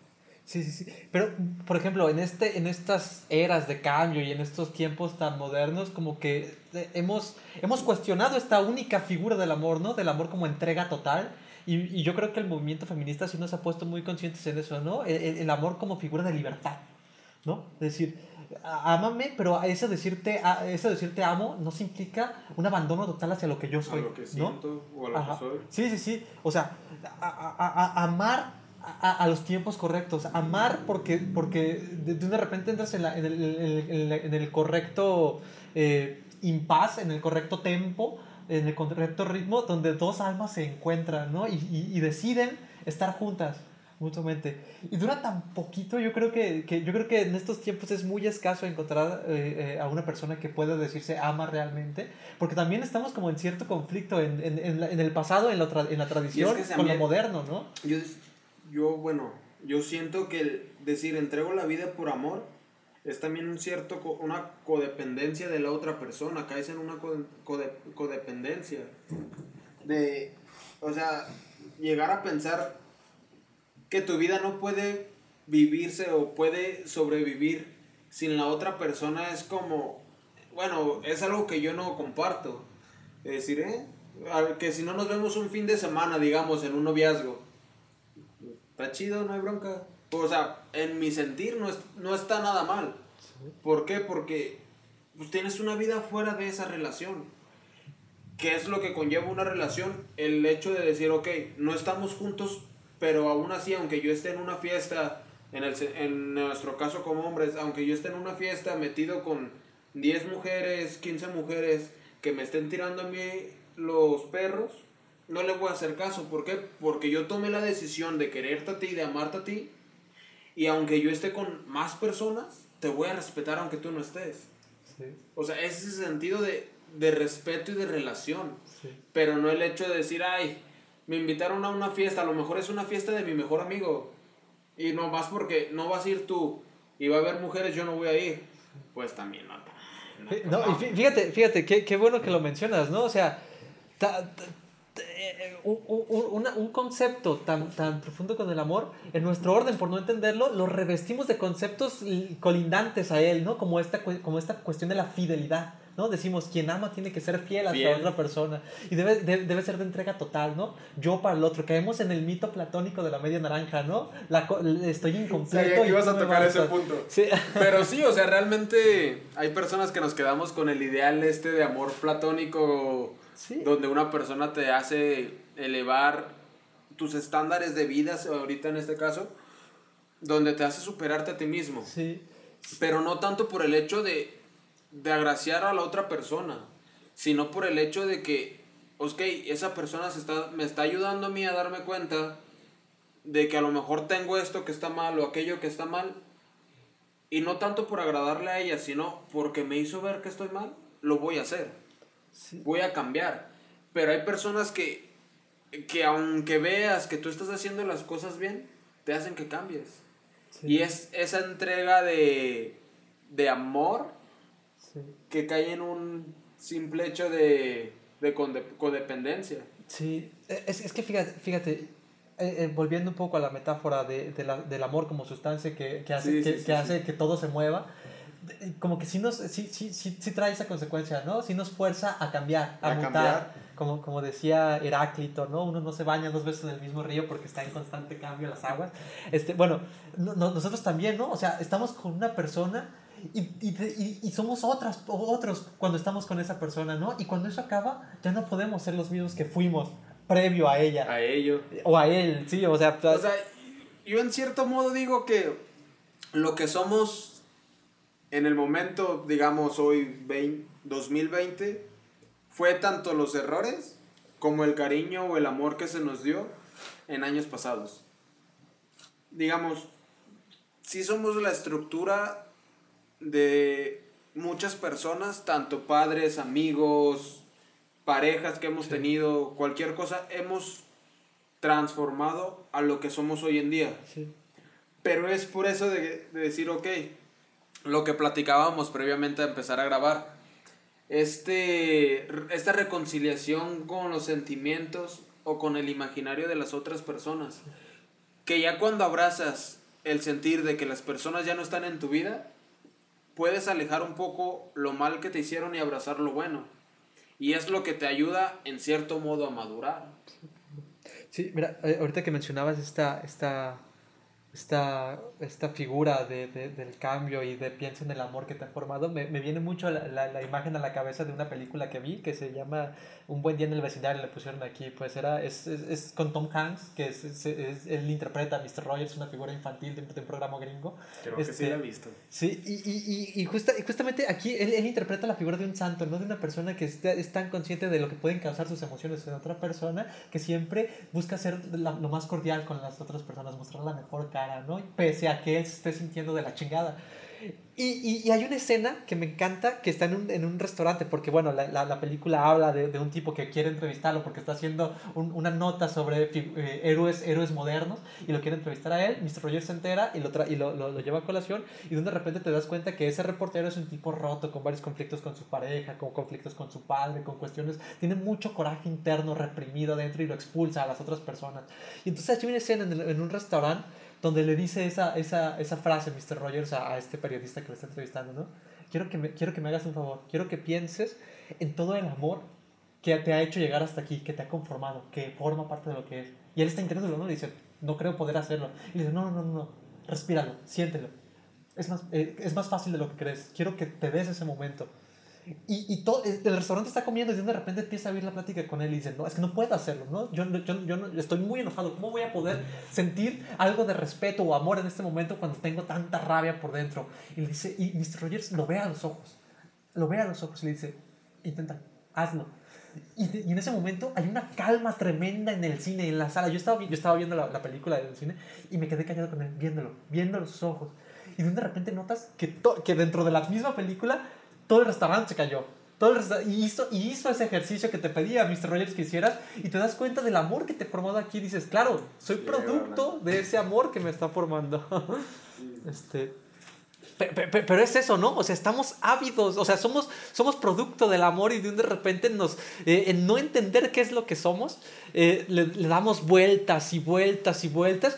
S1: Sí, sí, sí. Pero, por ejemplo, en, este, en estas eras de cambio y en estos tiempos tan modernos, como que eh, hemos, hemos cuestionado esta única figura del amor, ¿no? Del amor como entrega total. Y, y yo creo que el movimiento feminista sí nos ha puesto muy conscientes en eso, ¿no? El, el amor como figura de libertad, ¿no? Es decir, ámame, pero eso decirte, eso decirte amo no se implica un abandono total hacia lo que yo soy. A lo que siento o a lo que soy. Sí, sí, sí. O sea, a, amar a, los tiempos correctos. Amar porque, porque de, de repente entras en, en, el, en, el, correcto eh, impas, en el correcto tempo, en el correcto ritmo, donde dos almas se encuentran, ¿no? Y, y, deciden estar juntas mutuamente. Y dura tan poquito, yo creo que, que, yo creo que en estos tiempos es muy escaso encontrar eh, eh, a una persona que pueda decirse ama realmente, porque también estamos como en cierto conflicto en, en, en el pasado, en la, en la tradición, con lo moderno, ¿no?
S2: Yo yo, bueno, yo siento que el decir entrego la vida por amor es también un cierto, una codependencia de la otra persona, caes en una codependencia. De, o sea, llegar a pensar que tu vida no puede vivirse o puede sobrevivir sin la otra persona es como, bueno, es algo que yo no comparto. Es decir, ¿eh? que si no nos vemos un fin de semana, digamos, en un noviazgo, está chido, no hay bronca. O sea, en mi sentir no, no está nada mal. ¿Por qué? Porque pues, tienes una vida fuera de esa relación. ¿Qué es lo que conlleva una relación? El hecho de decir, ok, no estamos juntos, pero aún así, aunque yo esté en una fiesta, en, el, en nuestro caso como hombres, aunque yo esté en una fiesta metido con 10 mujeres, 15 mujeres, que me estén tirando a mí los perros, no le voy a hacer caso. ¿Por qué? Porque yo tomé la decisión de quererte a ti, de amarte a ti. Y aunque yo esté con más personas, te voy a respetar aunque tú no estés. O sea, es ese sentido de, respeto y de relación. Pero no el hecho de decir, ay, me invitaron a una fiesta, a lo mejor es una fiesta de mi mejor amigo. Y no vas porque no vas a ir tú y va a haber mujeres, yo no voy a ir. Pues también no.
S1: no, fíjate, fíjate, qué, qué, bueno que lo mencionas, ¿no? O sea, eh, un, un, concepto tan, tan profundo con el amor, en nuestro orden, por no entenderlo, lo revestimos de conceptos colindantes a él, ¿no? Como esta, como esta cuestión de la fidelidad, ¿no? Decimos, quien ama tiene que ser fiel a la otra persona y debe, debe, ser de entrega total, ¿no? Yo para el otro. Caemos en el mito platónico de la media naranja, ¿no? La, estoy incompleto. Sí, ibas a tocar
S2: ese punto. Pero sí, o sea, realmente hay personas que nos quedamos con el ideal este de amor platónico donde una persona te hace elevar tus estándares de vida, ahorita en este caso, donde te hace superarte a ti mismo. Sí. Pero no tanto por el hecho de, de agraciar a la otra persona, sino por el hecho de que, ok, esa persona se está, me está ayudando a mí a darme cuenta de que a lo mejor tengo esto que está mal o aquello que está mal, y no tanto por agradarle a ella, sino porque me hizo ver que estoy mal, lo voy a hacer voy a cambiar. Pero hay personas que, que aunque veas que tú estás haciendo las cosas bien, te hacen que cambies. Y es esa entrega de, de amor que cae en un simple hecho de, de codependencia.
S1: Sí, es, es que fíjate, fíjate eh, eh, volviendo un poco a la metáfora de, de la, del amor como sustancia que, que hace, que, que hace que todo se mueva, como que sí nos sí, sí, sí, sí, trae esa consecuencia, ¿no? Sí nos fuerza a cambiar, a, mutar. Como, como decía Heráclito, ¿no? Uno no se baña dos veces en el mismo río porque está en constante cambio las aguas. Este, bueno, nosotros también, ¿no? O sea, estamos con una persona y, y, y, somos otras, otros cuando estamos con esa persona, ¿no? Y cuando eso acaba, ya no podemos ser los mismos que fuimos previo a ella.
S2: A ello.
S1: O a él, sí, o sea...
S2: O sea, yo en cierto modo digo que lo que somos en el momento, digamos, hoy 2020, fue tanto los errores como el cariño o el amor que se nos dio en años pasados. Digamos, sí somos la estructura de muchas personas, tanto padres, amigos, parejas que hemos tenido, cualquier cosa, hemos transformado a lo que somos hoy en día. Pero es por eso de, de, decir, ok, lo que platicábamos previamente a empezar a grabar, este, esta reconciliación con los sentimientos o con el imaginario de las otras personas, que ya cuando abrazas el sentir de que las personas ya no están en tu vida, puedes alejar un poco lo mal que te hicieron y abrazar lo bueno. Y es lo que te ayuda en cierto modo a madurar.
S1: Sí, mira, eh, ahorita que mencionabas esta, esta esta, esta figura de, de, del cambio y de pienso en el amor que te ha formado, me, me viene mucho la, la, la, imagen a la cabeza de una película que vi que se llama Un buen día en el vecindario, le pusieron aquí, pues era, es, es, es con Tom Hanks, que es, es, él interpreta a Mr. Rogers, una figura infantil de, de un programa gringo.
S2: Creo que sí este, la he visto.
S1: Sí, y, y, y, justa, y justamente aquí él, él, interpreta la figura de un santo, no de una persona que está, es tan consciente de lo que pueden causar sus emociones en otra persona, que siempre busca ser la, lo más cordial con las otras personas, mostrar la mejor cara ¿no? Pese a que él se esté sintiendo de la chingada. Y, y, hay una escena que me encanta que está en un, en un restaurante, porque bueno, la, la, película habla de, de, un tipo que quiere entrevistarlo porque está haciendo una nota sobre eh, héroes, héroes modernos y lo quiere entrevistar a él. Mr. Rogers se entera y, lo, y lo, lo, lo, lleva a colación y de repente te das cuenta que ese reportero es un tipo roto, con varios conflictos con su pareja, con conflictos con su padre, con cuestiones, tiene mucho coraje interno reprimido adentro y lo expulsa a las otras personas. Y entonces hay una escena en, en un restaurante donde le dice esa, esa, esa frase Mr. Rogers a, este periodista que lo está entrevistando, ¿no? Quiero que, me, quiero que me hagas un favor, quiero que pienses en todo el amor que te ha hecho llegar hasta aquí, que te ha conformado, que forma parte de lo que es. Y él está incrédulo, ¿no? Le dice, no creo poder hacerlo. Y le dice, no, no, no, no, respíralo, siéntelo. Es más, eh, es más fácil de lo que crees. Quiero que te des ese momento. Y, todo, el restaurante está comiendo y de repente empieza a oír la plática con él y dice, no, es que no puedo hacerlo, ¿no? Yo, yo, yo estoy muy enojado, ¿cómo voy a poder sentir algo de respeto o amor en este momento cuando tengo tanta rabia por dentro? Y le dice, y Mr. Rogers lo ve a los ojos, lo ve a los ojos y le dice, intenta, hazlo. Y, y, en ese momento hay una calma tremenda en el cine, en la sala. Yo estaba, yo estaba viendo la, la película del cine y me quedé callado con él, viéndolo, viendo los ojos. Y de repente notas que, que dentro de la misma película todo el restaurante se cayó. Todo el y, hizo, y hizo ese ejercicio que te pedía Mr. Rogers que hicieras y te das cuenta del amor que te formado aquí. dices, claro, soy producto de ese amor que me está formando. este, pero, es eso, ¿no? O sea, estamos ávidos, o sea, somos, somos producto del amor y de un de repente nos, eh, en no entender qué es lo que somos, eh, le, le, damos vueltas y vueltas y vueltas.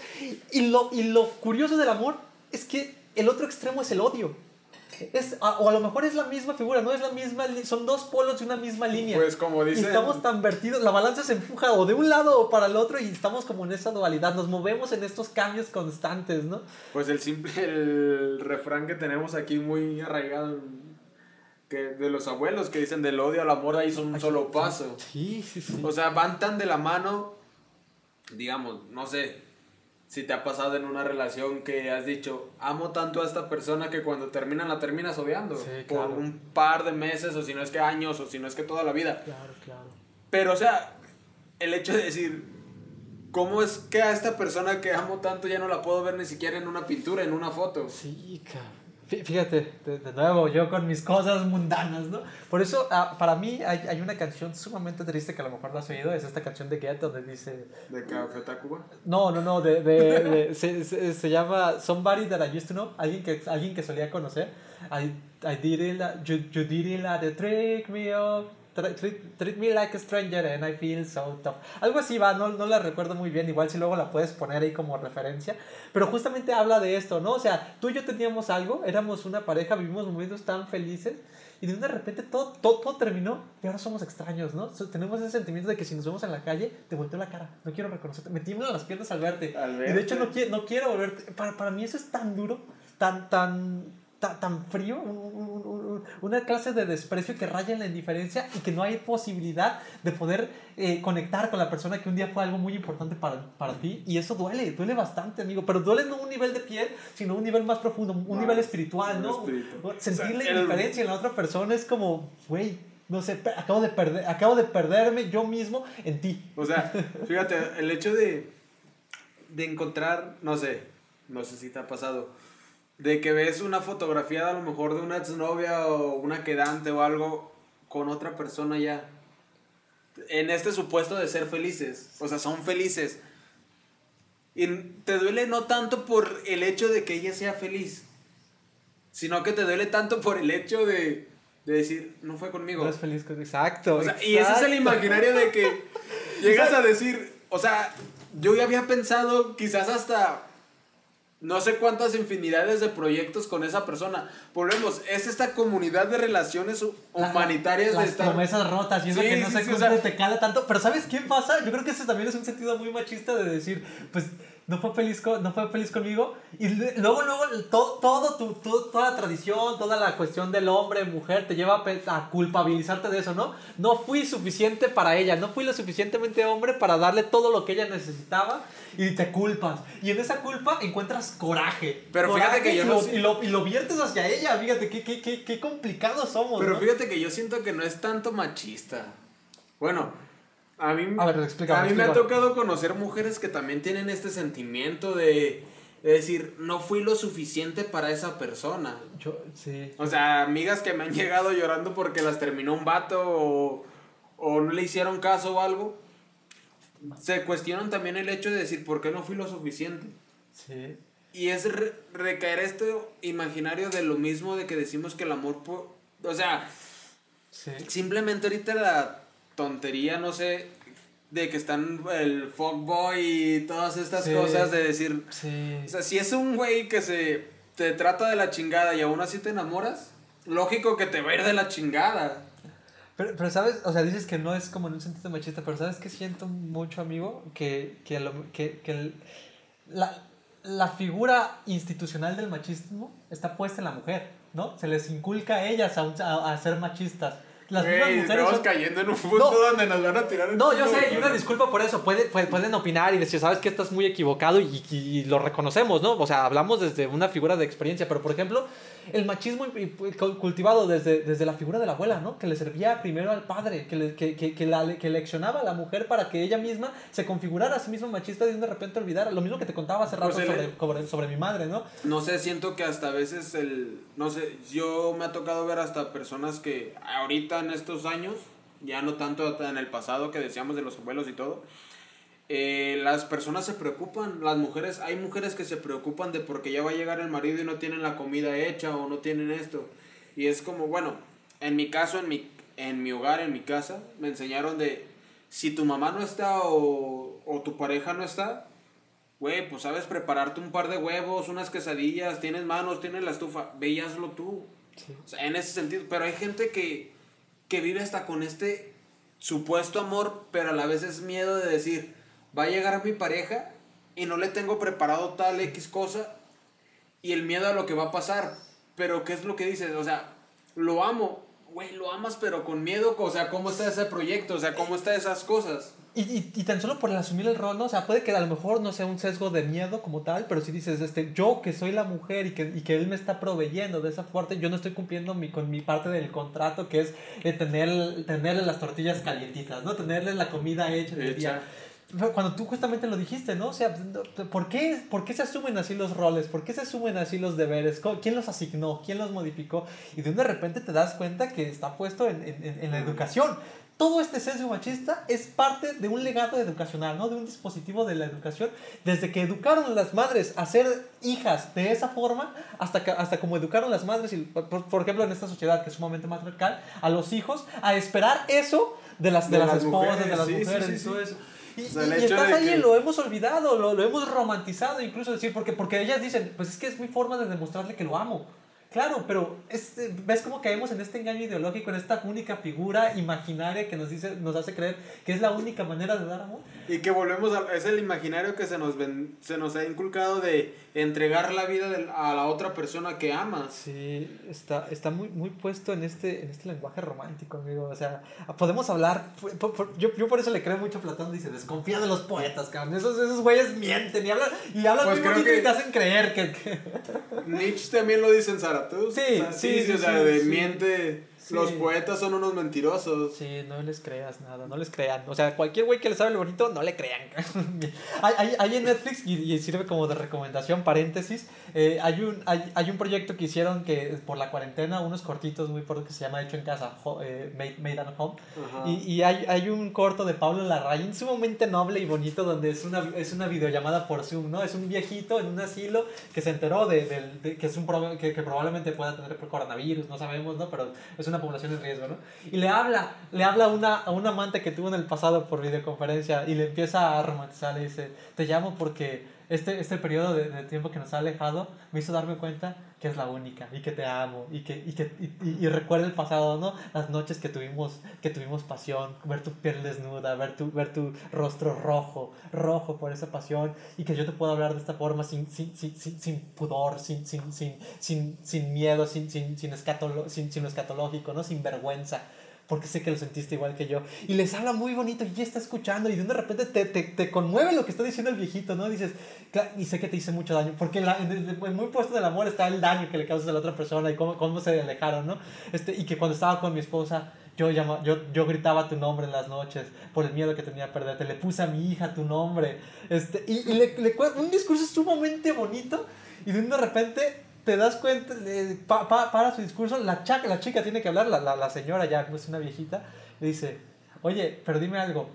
S1: Y lo, y lo curioso del amor es que el otro extremo es el odio. Es, o a lo mejor es la misma figura, no es la misma, son dos polos de una misma línea.
S2: Pues como dicen.
S1: estamos tan vertidos, la balanza se empuja o de un lado o para el otro y estamos como en esa dualidad, nos movemos en estos cambios constantes, ¿no?
S2: Pues el simple el refrán que tenemos aquí muy arraigado que de los abuelos que dicen del odio al amor ahí son un solo paso.
S1: Sí, sí, sí.
S2: O sea, van tan de la mano, digamos, no sé, si te ha pasado en una relación que has dicho, amo tanto a esta persona que cuando terminan la terminas odiando por un par de meses o si no es que años o si no es que toda la vida.
S1: Claro, claro.
S2: Pero o sea, el hecho de decir, ¿cómo es que a esta persona que amo tanto ya no la puedo ver ni siquiera en una pintura, en una foto?
S1: Sí, cabrón. Fíjate, de, nuevo, yo con mis cosas mundanas, ¿no? Por eso, ah, para mí, hay, hay, una canción sumamente triste que a lo mejor no has oído, es esta canción de Get, donde dice...
S2: ¿De Café Tacuba?
S1: No, no, no, de, de, se, se, se, llama Somebody That I Used to Know, alguien que, alguien que solía conocer. I, I did it, you, you did it like trick me up treat, me like a stranger and I feel so tough. Algo así va, no, no la recuerdo muy bien, igual si luego la puedes poner ahí como referencia. Pero justamente habla de esto, ¿no? O sea, tú y yo teníamos algo, éramos una pareja, vivimos momentos tan felices y de repente todo, todo, terminó y ahora somos extraños, ¿no? tenemos ese sentimiento de que si nos vemos en la calle, te volteo la cara, no quiero reconocerte, me tiemblan las piernas al verte.
S2: Al
S1: verte. Y de hecho no, quiero, no quiero volverte. Para, para mí eso es tan duro, tan, tan tan frío, una clase de desprecio que raya en la indiferencia y que no hay posibilidad de poder eh, conectar con la persona que un día fue algo muy importante para, para ti. Y eso duele, duele bastante, amigo. Pero duele no un nivel de piel, sino un nivel más profundo, un nivel espiritual, ¿no? Sentir la indiferencia en la otra persona es como, güey, no sé, acabo de, perder, acabo de perderme yo mismo en ti.
S2: O sea, fíjate, el hecho de, de encontrar, no sé, no sé si te ha pasado de que ves una fotografía a lo mejor de una exnovia o una quedante o algo con otra persona ya. En este supuesto de ser felices. O sea, son felices. Y te duele no tanto por el hecho de que ella sea feliz, sino que te duele tanto por el hecho de, de decir, no fue conmigo.
S1: No es feliz con... Exacto,
S2: Y ese es el imaginario de que llegas a decir, o sea, yo ya había pensado quizás hasta no sé cuántas infinidades de proyectos con esa persona. Volvemos, es esta comunidad de relaciones humanitarias
S1: las
S2: de estar...
S1: promesas rotas y eso que no sé cómo te cala tanto. Pero ¿sabes qué pasa? Yo creo que ese también es un sentido muy machista de decir, pues no fue feliz, no fue feliz conmigo. Y luego, luego, todo, todo tu, toda la tradición, toda la cuestión del hombre, mujer, te lleva a, culpabilizarte de eso, ¿no? No fui suficiente para ella, no fui lo suficientemente hombre para darle todo lo que ella necesitaba y te culpas. Y en esa culpa encuentras coraje.
S2: Pero fíjate que yo
S1: y no... Lo, y, lo, y lo viertes hacia ella, fíjate, qué, qué, qué, qué complicados somos.
S2: Pero fíjate que yo siento que no es tanto machista. Bueno, a mí, a mí me ha tocado conocer mujeres que también tienen este sentimiento de, decir, no fui lo suficiente para esa persona.
S1: Yo, sí.
S2: O sea, amigas que me han llegado llorando porque las terminó un vato o, o no le hicieron caso o algo. Se cuestionan también el hecho de decir, ¿por qué no fui lo suficiente?
S1: Sí.
S2: Y es recaer este imaginario de lo mismo de que decimos que el amor... O sea,
S1: sí.
S2: simplemente ahorita la tontería, no sé, de que están el fuckboy y todas estas cosas de decir, o sea, si es un güey que se te trata de la chingada y aún así te enamoras, lógico que te va a ir de la chingada.
S1: Pero, pero sabes, o sea, dices que no es como en un sentido machista, pero sabes que siento mucho, amigo, que, que, que, que la, la figura institucional del machismo está puesta en la mujer, ¿no? Se les inculca a ellas a, a ser machistas
S2: las mismas mujeres. Estamos cayendo en un punto donde nos van a tirar.
S1: No, yo sé, y una disculpa por eso. Puede, pueden opinar y decir, sabes que estás muy equivocado y, y, lo reconocemos, ¿no? O sea, hablamos desde una figura de experiencia, pero por ejemplo, el machismo cultivado desde, desde la figura de la abuela, ¿no? Que le servía primero al padre, que, le, que, que, que, la, que leccionaba a la mujer para que ella misma se configurara a sí misma machista y de repente olvidara. Lo mismo que te contaba hace rato pues sobre, sobre, mi madre, ¿no?
S2: No sé, siento que hasta a veces el. No sé, yo me ha tocado ver hasta personas que ahorita en estos años, ya no tanto en el pasado que decíamos de los abuelos y todo eh, las personas se preocupan, las mujeres, hay mujeres que se preocupan de porque ya va a llegar el marido y no tienen la comida hecha o no tienen esto. Y es como, bueno, en mi caso, en mi, en mi hogar, en mi casa, me enseñaron de, si tu mamá no está o, o tu pareja no está, güey, pues sabes prepararte un par de huevos, unas quesadillas, tienes manos, tienes la estufa, ve tú. O sea, en ese sentido, pero hay gente que, que vive hasta con este supuesto amor, pero a la vez es miedo de decir, va a llegar mi pareja y no le tengo preparado tal X cosa y el miedo a lo que va a pasar. Pero ¿qué es lo que dices? O sea, lo amo, güey, lo amas pero con miedo, o sea, ¿cómo está ese proyecto? O sea, ¿cómo está esas cosas?
S1: Y, y, y, tan solo por el asumir el rol, ¿no? O sea, puede que a lo mejor no sea un sesgo de miedo como tal, pero si dices, este, yo que soy la mujer y que, y que él me está proveyendo de esa fuerte, yo no estoy cumpliendo mi, con mi parte del contrato, que es eh, tener, tenerle las tortillas calientitas, ¿no? Tenerle la comida hecha. hecha. Cuando tú justamente lo dijiste, ¿no? O sea, ¿por qué, ¿por qué se asumen así los roles? ¿Por qué se asumen así los deberes? ¿Quién los asignó? ¿Quién los modificó? Y de repente te das cuenta que está puesto en, en, en la educación todo este sesgo machista es parte de un legado educacional, ¿no? De un dispositivo de la educación, desde que educaron a las madres a ser hijas de esa forma, hasta, que, hasta como educaron las madres, por, ejemplo, en esta sociedad que es sumamente matriarcal, a los hijos a esperar eso de las, de, las, esposas, de las mujeres y todo eso. Y, estás ahí, lo hemos olvidado, lo, lo, hemos romantizado, incluso decir, porque, porque ellas dicen, pues es que es mi forma de demostrarle que lo amo. Claro, pero es, ves cómo caemos en este engaño ideológico, en esta única figura imaginaria que nos dice, nos hace creer que es la única manera de dar amor.
S2: Y que volvemos a, es el imaginario que se nos ven, se nos ha inculcado de entregar la vida a la otra persona que amas.
S1: Sí, está, está muy, muy puesto en este, en este lenguaje romántico, amigo. O sea, podemos hablar, yo, yo por eso le creo mucho a Platón, dice, desconfía de los poetas, cabrón. Esos, esos güeyes mienten y hablan, y hablan pues muy bonito y te hacen creer que...
S2: Nietzsche también lo dice en Sara
S1: Sí, sí, sí,
S2: o sea, de miente. Los poetas son unos mentirosos.
S1: Sí, no les creas nada, no les crean. O sea, cualquier güey que les hable bonito, no le crean. hay, hay, en Netflix, y, sirve como de recomendación, paréntesis, eh, hay, un, hay, hay, un proyecto que hicieron que por la cuarentena, unos cortitos muy por que se llama Hecho en Casa, eh, made, at Home. Y, y, hay, hay un corto de Pablo Larraín sumamente noble y bonito donde es una, es una videollamada por Zoom, ¿no? Es un viejito en un asilo que se enteró de, de, que, es un que, que probablemente pueda tener coronavirus, no sabemos, ¿no? Pero es una población en riesgo, ¿no? Y le habla, le habla una, a una amante que tuvo en el pasado por videoconferencia y le empieza a romantizar, le dice, te llamo porque este, este periodo de, tiempo que nos ha alejado me hizo darme cuenta que es la única y que te amo y que, y, que y, recuerda el pasado, ¿no? Las noches que tuvimos, que tuvimos pasión, ver tu piel desnuda, ver tu, ver tu rostro rojo, rojo por esa pasión y que yo te puedo hablar de esta forma sin, sin, sin, sin, pudor, sin, sin, sin, sin, sin miedo, sin, sin, sin, sin, sin escatológico, ¿no? Sin vergüenza porque sé que lo sentiste igual que yo. Y les habla muy bonito y ya está escuchando y de repente te, te, te conmueve lo que está diciendo el viejito, ¿no? Dices, y sé que te hice mucho daño, porque la, muy puesto del amor está el daño que le causas a la otra persona y cómo, cómo se alejaron, ¿no? Este, y que cuando estaba con mi esposa, yo, llama, yo, yo gritaba tu nombre en las noches por el miedo que tenía a perderte. Le puse a mi hija tu nombre. Este, y, y le, le, un discurso sumamente bonito y de repente te das cuenta, para su discurso, la, la chica tiene que hablar, la, la, la señora ya, es una viejita, le dice, oye, pero dime algo,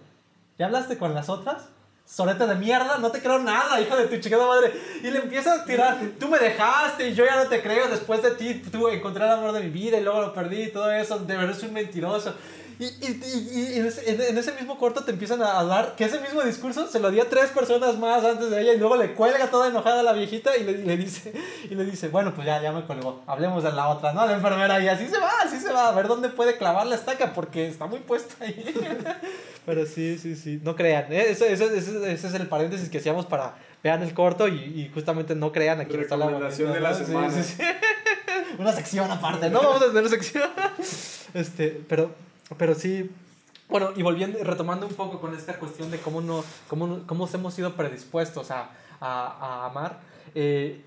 S1: ¿ya hablaste con las otras? Sorete de mierda, no te creo nada, hijo de tu chingada madre. Y le empieza a tirar, tú me dejaste y yo ya no te creo, después de ti tú encontré el amor de mi vida y luego lo perdí y todo eso, de verdad es un mentiroso. Y, y, y, en, ese, en, ese, mismo corto te empiezan a hablar que ese mismo discurso se lo dio a tres personas más antes de ella y luego le cuelga toda enojada a la viejita y le, le, dice, y le dice, bueno, pues ya, ya me colgó, hablemos de la otra, ¿no? La enfermera y así se va, así se va, a ver dónde puede clavar la estaca porque está muy puesta ahí. Pero sí, sí, sí, no crean, ¿eh? ese, ese, ese, es el paréntesis que hacíamos para vean el corto y, y justamente no crean aquí está la de la semana. Una sección aparte, ¿no? Vamos a tener sección. Este, pero pero sí, bueno, y volviendo, retomando un poco con esta cuestión de cómo, no, cómo, cómo hemos sido predispuestos a, a, a amar, eh,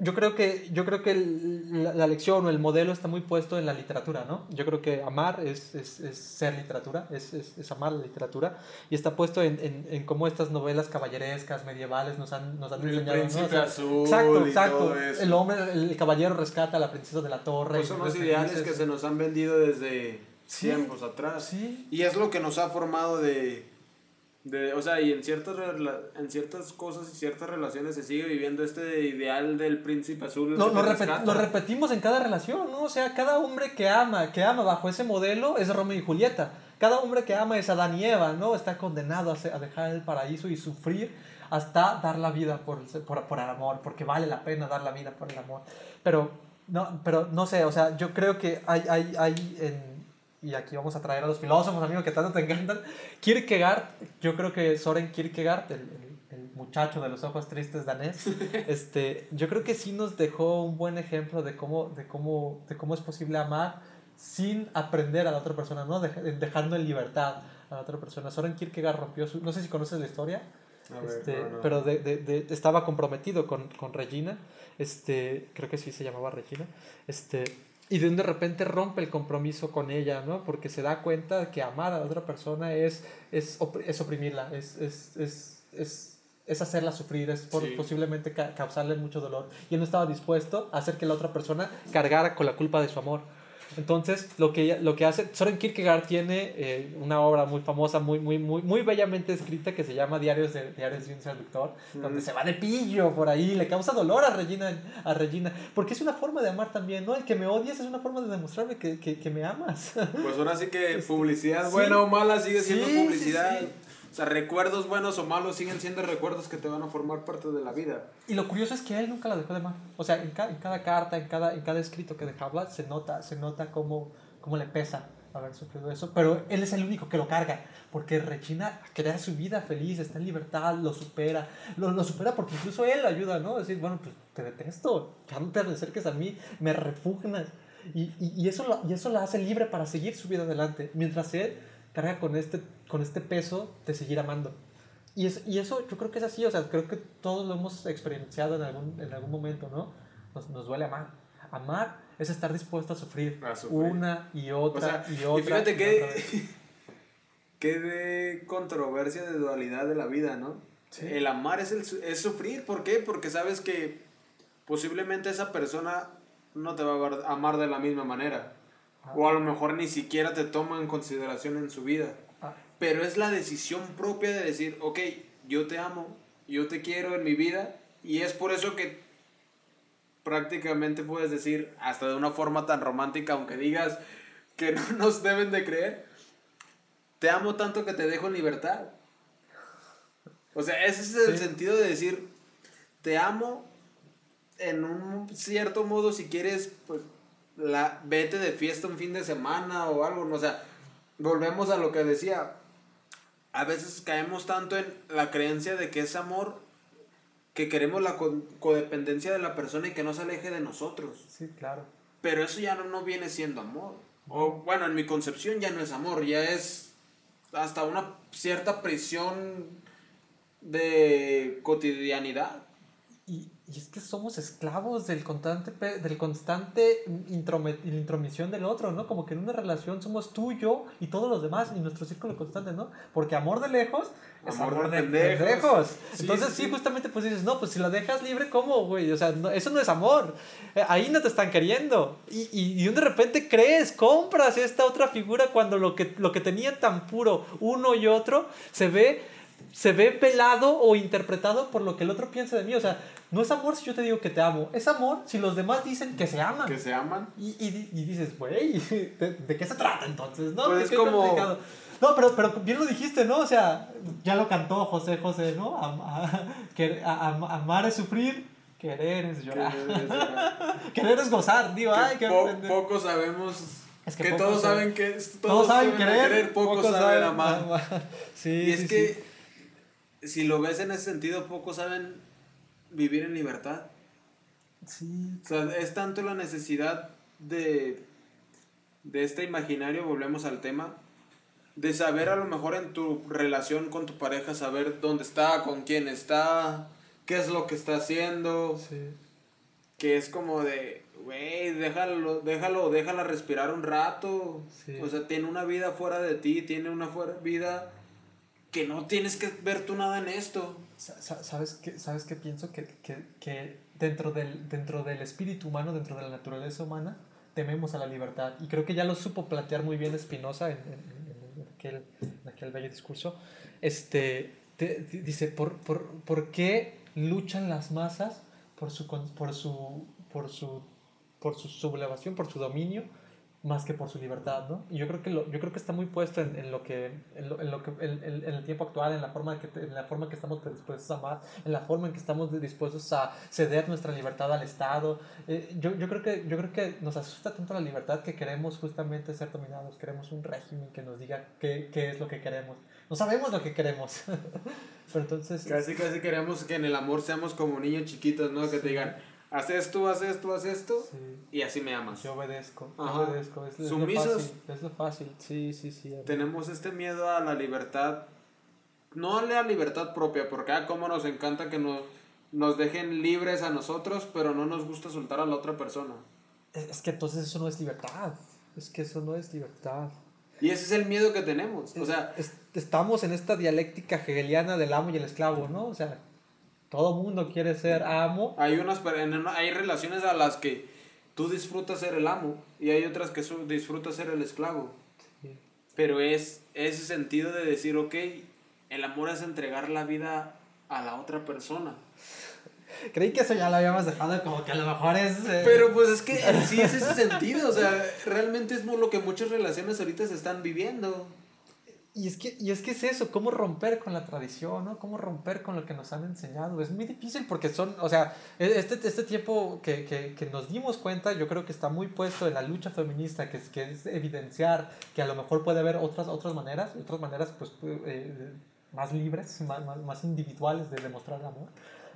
S1: yo creo que, yo creo que la, lección o el modelo está muy puesto en la literatura, ¿no? Yo creo que amar es, es, es ser literatura, es, es, amar la literatura, y está puesto en, en, en, cómo estas novelas caballerescas, medievales, nos han, nos han enseñado. El príncipe azul exacto, exacto. El hombre, el caballero rescata a la princesa de la torre.
S2: Pues son los ideales que se nos han vendido desde tiempos atrás. Sí. Y es lo que nos ha formado de, de o sea, y en ciertas, en ciertas cosas y ciertas relaciones se sigue viviendo este ideal del príncipe azul.
S1: Lo, lo, repetimos en cada relación, ¿no? O sea, cada hombre que ama, que ama bajo ese modelo es Romeo y Julieta. Cada hombre que ama es Adán y Eva, ¿no? Está condenado a, dejar el paraíso y sufrir hasta dar la vida por, por, por, el amor, porque vale la pena dar la vida por el amor. Pero no, pero no sé, o sea, yo creo que hay, hay, hay en, y aquí vamos a traer a los filósofos, amigos, que tanto te encantan. Kierkegaard, yo creo que Soren Kierkegaard, el, el, muchacho de los ojos tristes danés, este, yo creo que sí nos dejó un buen ejemplo de cómo, de cómo, de cómo es posible amar sin aprender a la otra persona, ¿no? dejando en libertad a la otra persona. Soren Kierkegaard rompió su... No sé si conoces la historia. este, pero de, de, estaba comprometido con, con Regina, este, creo que sí se llamaba Regina, este, y de, de repente rompe el compromiso con ella, ¿no? Porque se da cuenta que amar a otra persona es, es, es oprimirla, es, es, es, es, es hacerla sufrir, es posiblemente causarle mucho dolor. Y él no estaba dispuesto a hacer que la otra persona cargara con la culpa de su amor. Entonces, lo que, lo que hace, Soren Kierkegaard tiene eh, una obra muy famosa, muy, muy, muy, muy bellamente escrita que se llama Diarios de, Diarios de un seductor, donde se va de pillo por ahí, le causa dolor a Regina, a Regina, porque es una forma de amar también, ¿no? El que me odies es una forma de demostrarme que, que, que me amas.
S2: Pues ahora sí que publicidad, buena o mala, sigue siendo publicidad. O sea, recuerdos buenos o malos siguen siendo recuerdos que te van a formar parte de la vida.
S1: Y lo curioso es que él nunca la dejó de amar. O sea, en, en cada carta, en cada, en cada escrito que dejaba, se nota, se nota cómo, cómo le pesa haber sufrido eso. Pero él es el único que lo carga. Porque Regina crea su vida feliz, está en libertad, lo supera. Lo, lo supera porque incluso él ayuda, ¿no? Decir, bueno, pues te detesto, ya no te acerques a mí, me repugnas. Y, y, y, eso, y eso la hace libre para seguir su vida adelante. Mientras él carga con este, con este peso de seguir amando. Y, es, y eso yo creo que es así, o sea, creo que todos lo hemos experienciado en algún, en algún momento, ¿no? Nos, nos duele amar. Amar es estar dispuesto a sufrir, una y otra y otra.
S2: Y fíjate que, qué de controversia de dualidad de la vida, ¿no? El amar es, el, es sufrir. ¿Por qué? Porque sabes que posiblemente esa persona no te va a amar de la misma manera. Ah. O a lo mejor ni siquiera te toma en consideración en su vida. Ah. Pero es la decisión propia de decir, ok, yo te amo, yo te quiero en mi vida. Y es por eso que prácticamente puedes decir, hasta de una forma tan romántica, aunque digas que no nos deben de creer, te amo tanto que te dejo en libertad. O sea, ese es el sentido de decir, te amo en un cierto modo si quieres, pues, la, vete de fiesta un fin de semana o algo, ¿no? o sea, volvemos a lo que decía, a veces caemos tanto en la creencia de que es amor que queremos la codependencia de la persona y que no se aleje de nosotros.
S1: Sí, claro.
S2: Pero eso ya no, no viene siendo amor. O bueno, en mi concepción ya no es amor, ya es hasta una cierta prisión de cotidianidad.
S1: Y, y es que somos esclavos del constante, del constante intromisión del otro, ¿no? Como que en una relación somos tú, yo y todos los demás y nuestro círculo constante, ¿no? Porque amor de lejos es amor, de, lejos. Entonces sí, justamente pues dices, no, pues si la dejas libre, ¿cómo, güey? O sea, eso no es amor. Eh, ahí no te están queriendo. Y, y, y, de repente crees, compras esta otra figura cuando lo que, lo que tenía tan puro uno y otro se ve se ve pelado o interpretado por lo que el otro piensa de mí. O sea, no es amor si yo te digo que te amo. Es amor si los demás dicen que se aman.
S2: Que se aman.
S1: Y, y, y dices, güey, ¿de, qué se trata entonces? ¿No?
S2: Pues es como...
S1: No, pero, pero bien lo dijiste, ¿no? O sea, ya lo cantó José José, ¿no? que, amar es sufrir, querer es llorar. Querer es, gozar, digo, ay, qué
S2: Poco sabemos es que, todos saben que todos, saben querer, pocos, saben, amar. Sí, y es que si lo ves en ese sentido, pocos saben vivir en libertad. Sí. O sea, es tanto la necesidad de, de este imaginario, volvemos al tema, de saber a lo mejor en tu relación con tu pareja, saber dónde está, con quién está, qué es lo que está haciendo. Sí. Que es como de, güey, déjalo, déjalo, déjala respirar un rato. O sea, tiene una vida fuera de ti, tiene una fuera, vida que no tienes que ver tú nada en esto.
S1: ¿Sabes qué, sabes qué pienso? Que, que, que, dentro, del, dentro del espíritu humano, dentro de la naturaleza humana, tememos a la libertad. Y creo que ya lo supo plantear muy bien Spinoza en, en, aquel, en aquel bello discurso. Este, dice, ¿por, por, ¿por qué luchan las masas por su, por su, por su, por su sublevación, por su dominio? Más que por su libertad, ¿no? Y yo creo que, lo, yo creo que está muy puesto en, en lo que, en lo, en lo que en, en, el tiempo actual, en la, forma que, en la forma que estamos dispuestos a amar, en la forma en que estamos dispuestos a ceder nuestra libertad al Estado. Eh, yo, yo, creo que, yo creo que nos asusta tanto la libertad que queremos justamente ser dominados, queremos un régimen que nos diga qué, qué es lo que queremos. No sabemos lo que queremos. Pero entonces...
S2: Casi, casi queremos que en el amor seamos como niños chiquitos, ¿no? Que te digan haz esto, haz esto, haz esto, y así me amas.
S1: Yo obedezco, obedezco, es, es, lo fácil, es lo fácil, sí, sí, sí.
S2: Tenemos este miedo a la libertad, no a la libertad propia, porque ah, cómo nos encanta que nos, nos dejen libres a nosotros, pero no nos gusta soltar a la otra persona.
S1: Es, que entonces eso no es libertad, es que eso no es libertad.
S2: Y ese es el miedo que tenemos, o sea...
S1: estamos en esta dialéctica hegeliana del amo y el esclavo, ¿no? O sea, todo mundo quiere ser amo.
S2: Hay, unas, hay relaciones a las que tú disfrutas ser el amo y hay otras que disfrutas ser el esclavo. Pero es ese sentido de decir, ok, el amor es entregar la vida a la otra persona.
S1: Creí que eso ya lo habíamos dejado como que a lo mejor es...
S2: Eh, Pero pues es que sí es ese sentido, o sea, realmente es lo que muchas relaciones ahorita se están viviendo.
S1: Y es, que, y es que es eso, cómo romper con la tradición, ¿no? Cómo romper con lo que nos han enseñado. Es muy difícil porque son, o sea, e, este, este tiempo que, que, que nos dimos cuenta, yo creo que está muy puesto en la lucha feminista, que es, que es evidenciar que a lo mejor puede haber otras, otras maneras, otras maneras pues eh, más libres, más, más, más, individuales de demostrar el amor,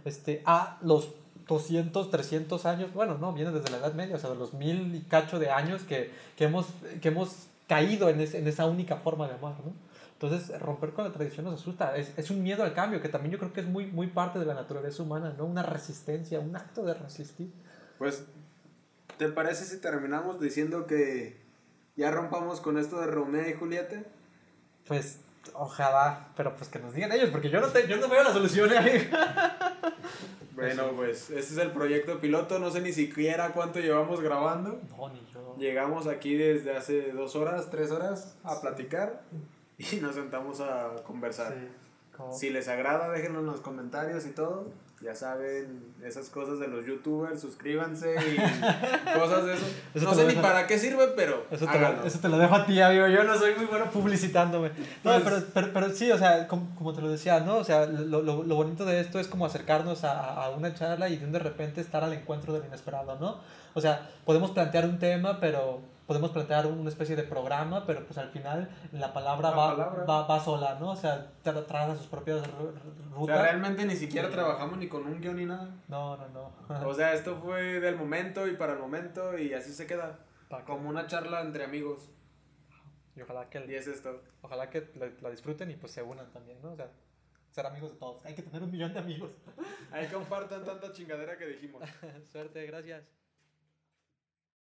S1: este, a los 200, 300 años, bueno, no, viene desde la Edad Media, o sea, de los mil y cacho de años que, que hemos, que hemos caído en, en esa única forma de amar, ¿no? Entonces, romper con la tradición nos asusta. Es, es, un miedo al cambio, que también yo creo que es muy, muy parte de la naturaleza humana, ¿no? Una resistencia, un acto de resistir.
S2: Pues ¿te parece si terminamos diciendo que ya rompamos con esto de Romeo y Julieta?
S1: Pues ojalá, pero pues que nos digan ellos, porque yo no, te, yo no veo la solución. ¿eh?
S2: bueno, pues este es el proyecto piloto, no sé ni siquiera cuánto llevamos grabando.
S1: No, ni yo.
S2: Llegamos aquí desde hace dos horas, tres horas a platicar y nos sentamos a conversar. Si les agrada, déjenlo en los comentarios y todo. Ya saben, esas cosas de los youtubers, suscríbanse y cosas de eso. no sé ni para qué sirve, pero
S1: eso te, lo, eso te, lo, dejo a ti, amigo. Yo no soy muy bueno publicitándome. No, pues pero, pero, pero, sí, o sea, como, como, te lo decía, ¿no? O sea, lo, lo, lo bonito de esto es como acercarnos a, a, una charla y de repente estar al encuentro del inesperado, ¿no? O sea, podemos plantear un tema, pero podemos plantear una especie de programa, pero pues al final la palabra, va, Va, va, sola, ¿no? O sea, traza sus propias rutas. O sea,
S2: realmente ni siquiera trabajamos ni con un guion ni nada.
S1: No, no, no.
S2: o sea, esto fue del momento y para el momento y así se queda. Como una charla entre amigos.
S1: Y ojalá que...
S2: y es esto.
S1: Ojalá que la, disfruten y pues se unan también, ¿no? O sea, ser amigos de todos. Hay que tener un millón de amigos.
S2: Ahí compartan tanta chingadera que dijimos.
S1: Suerte, gracias.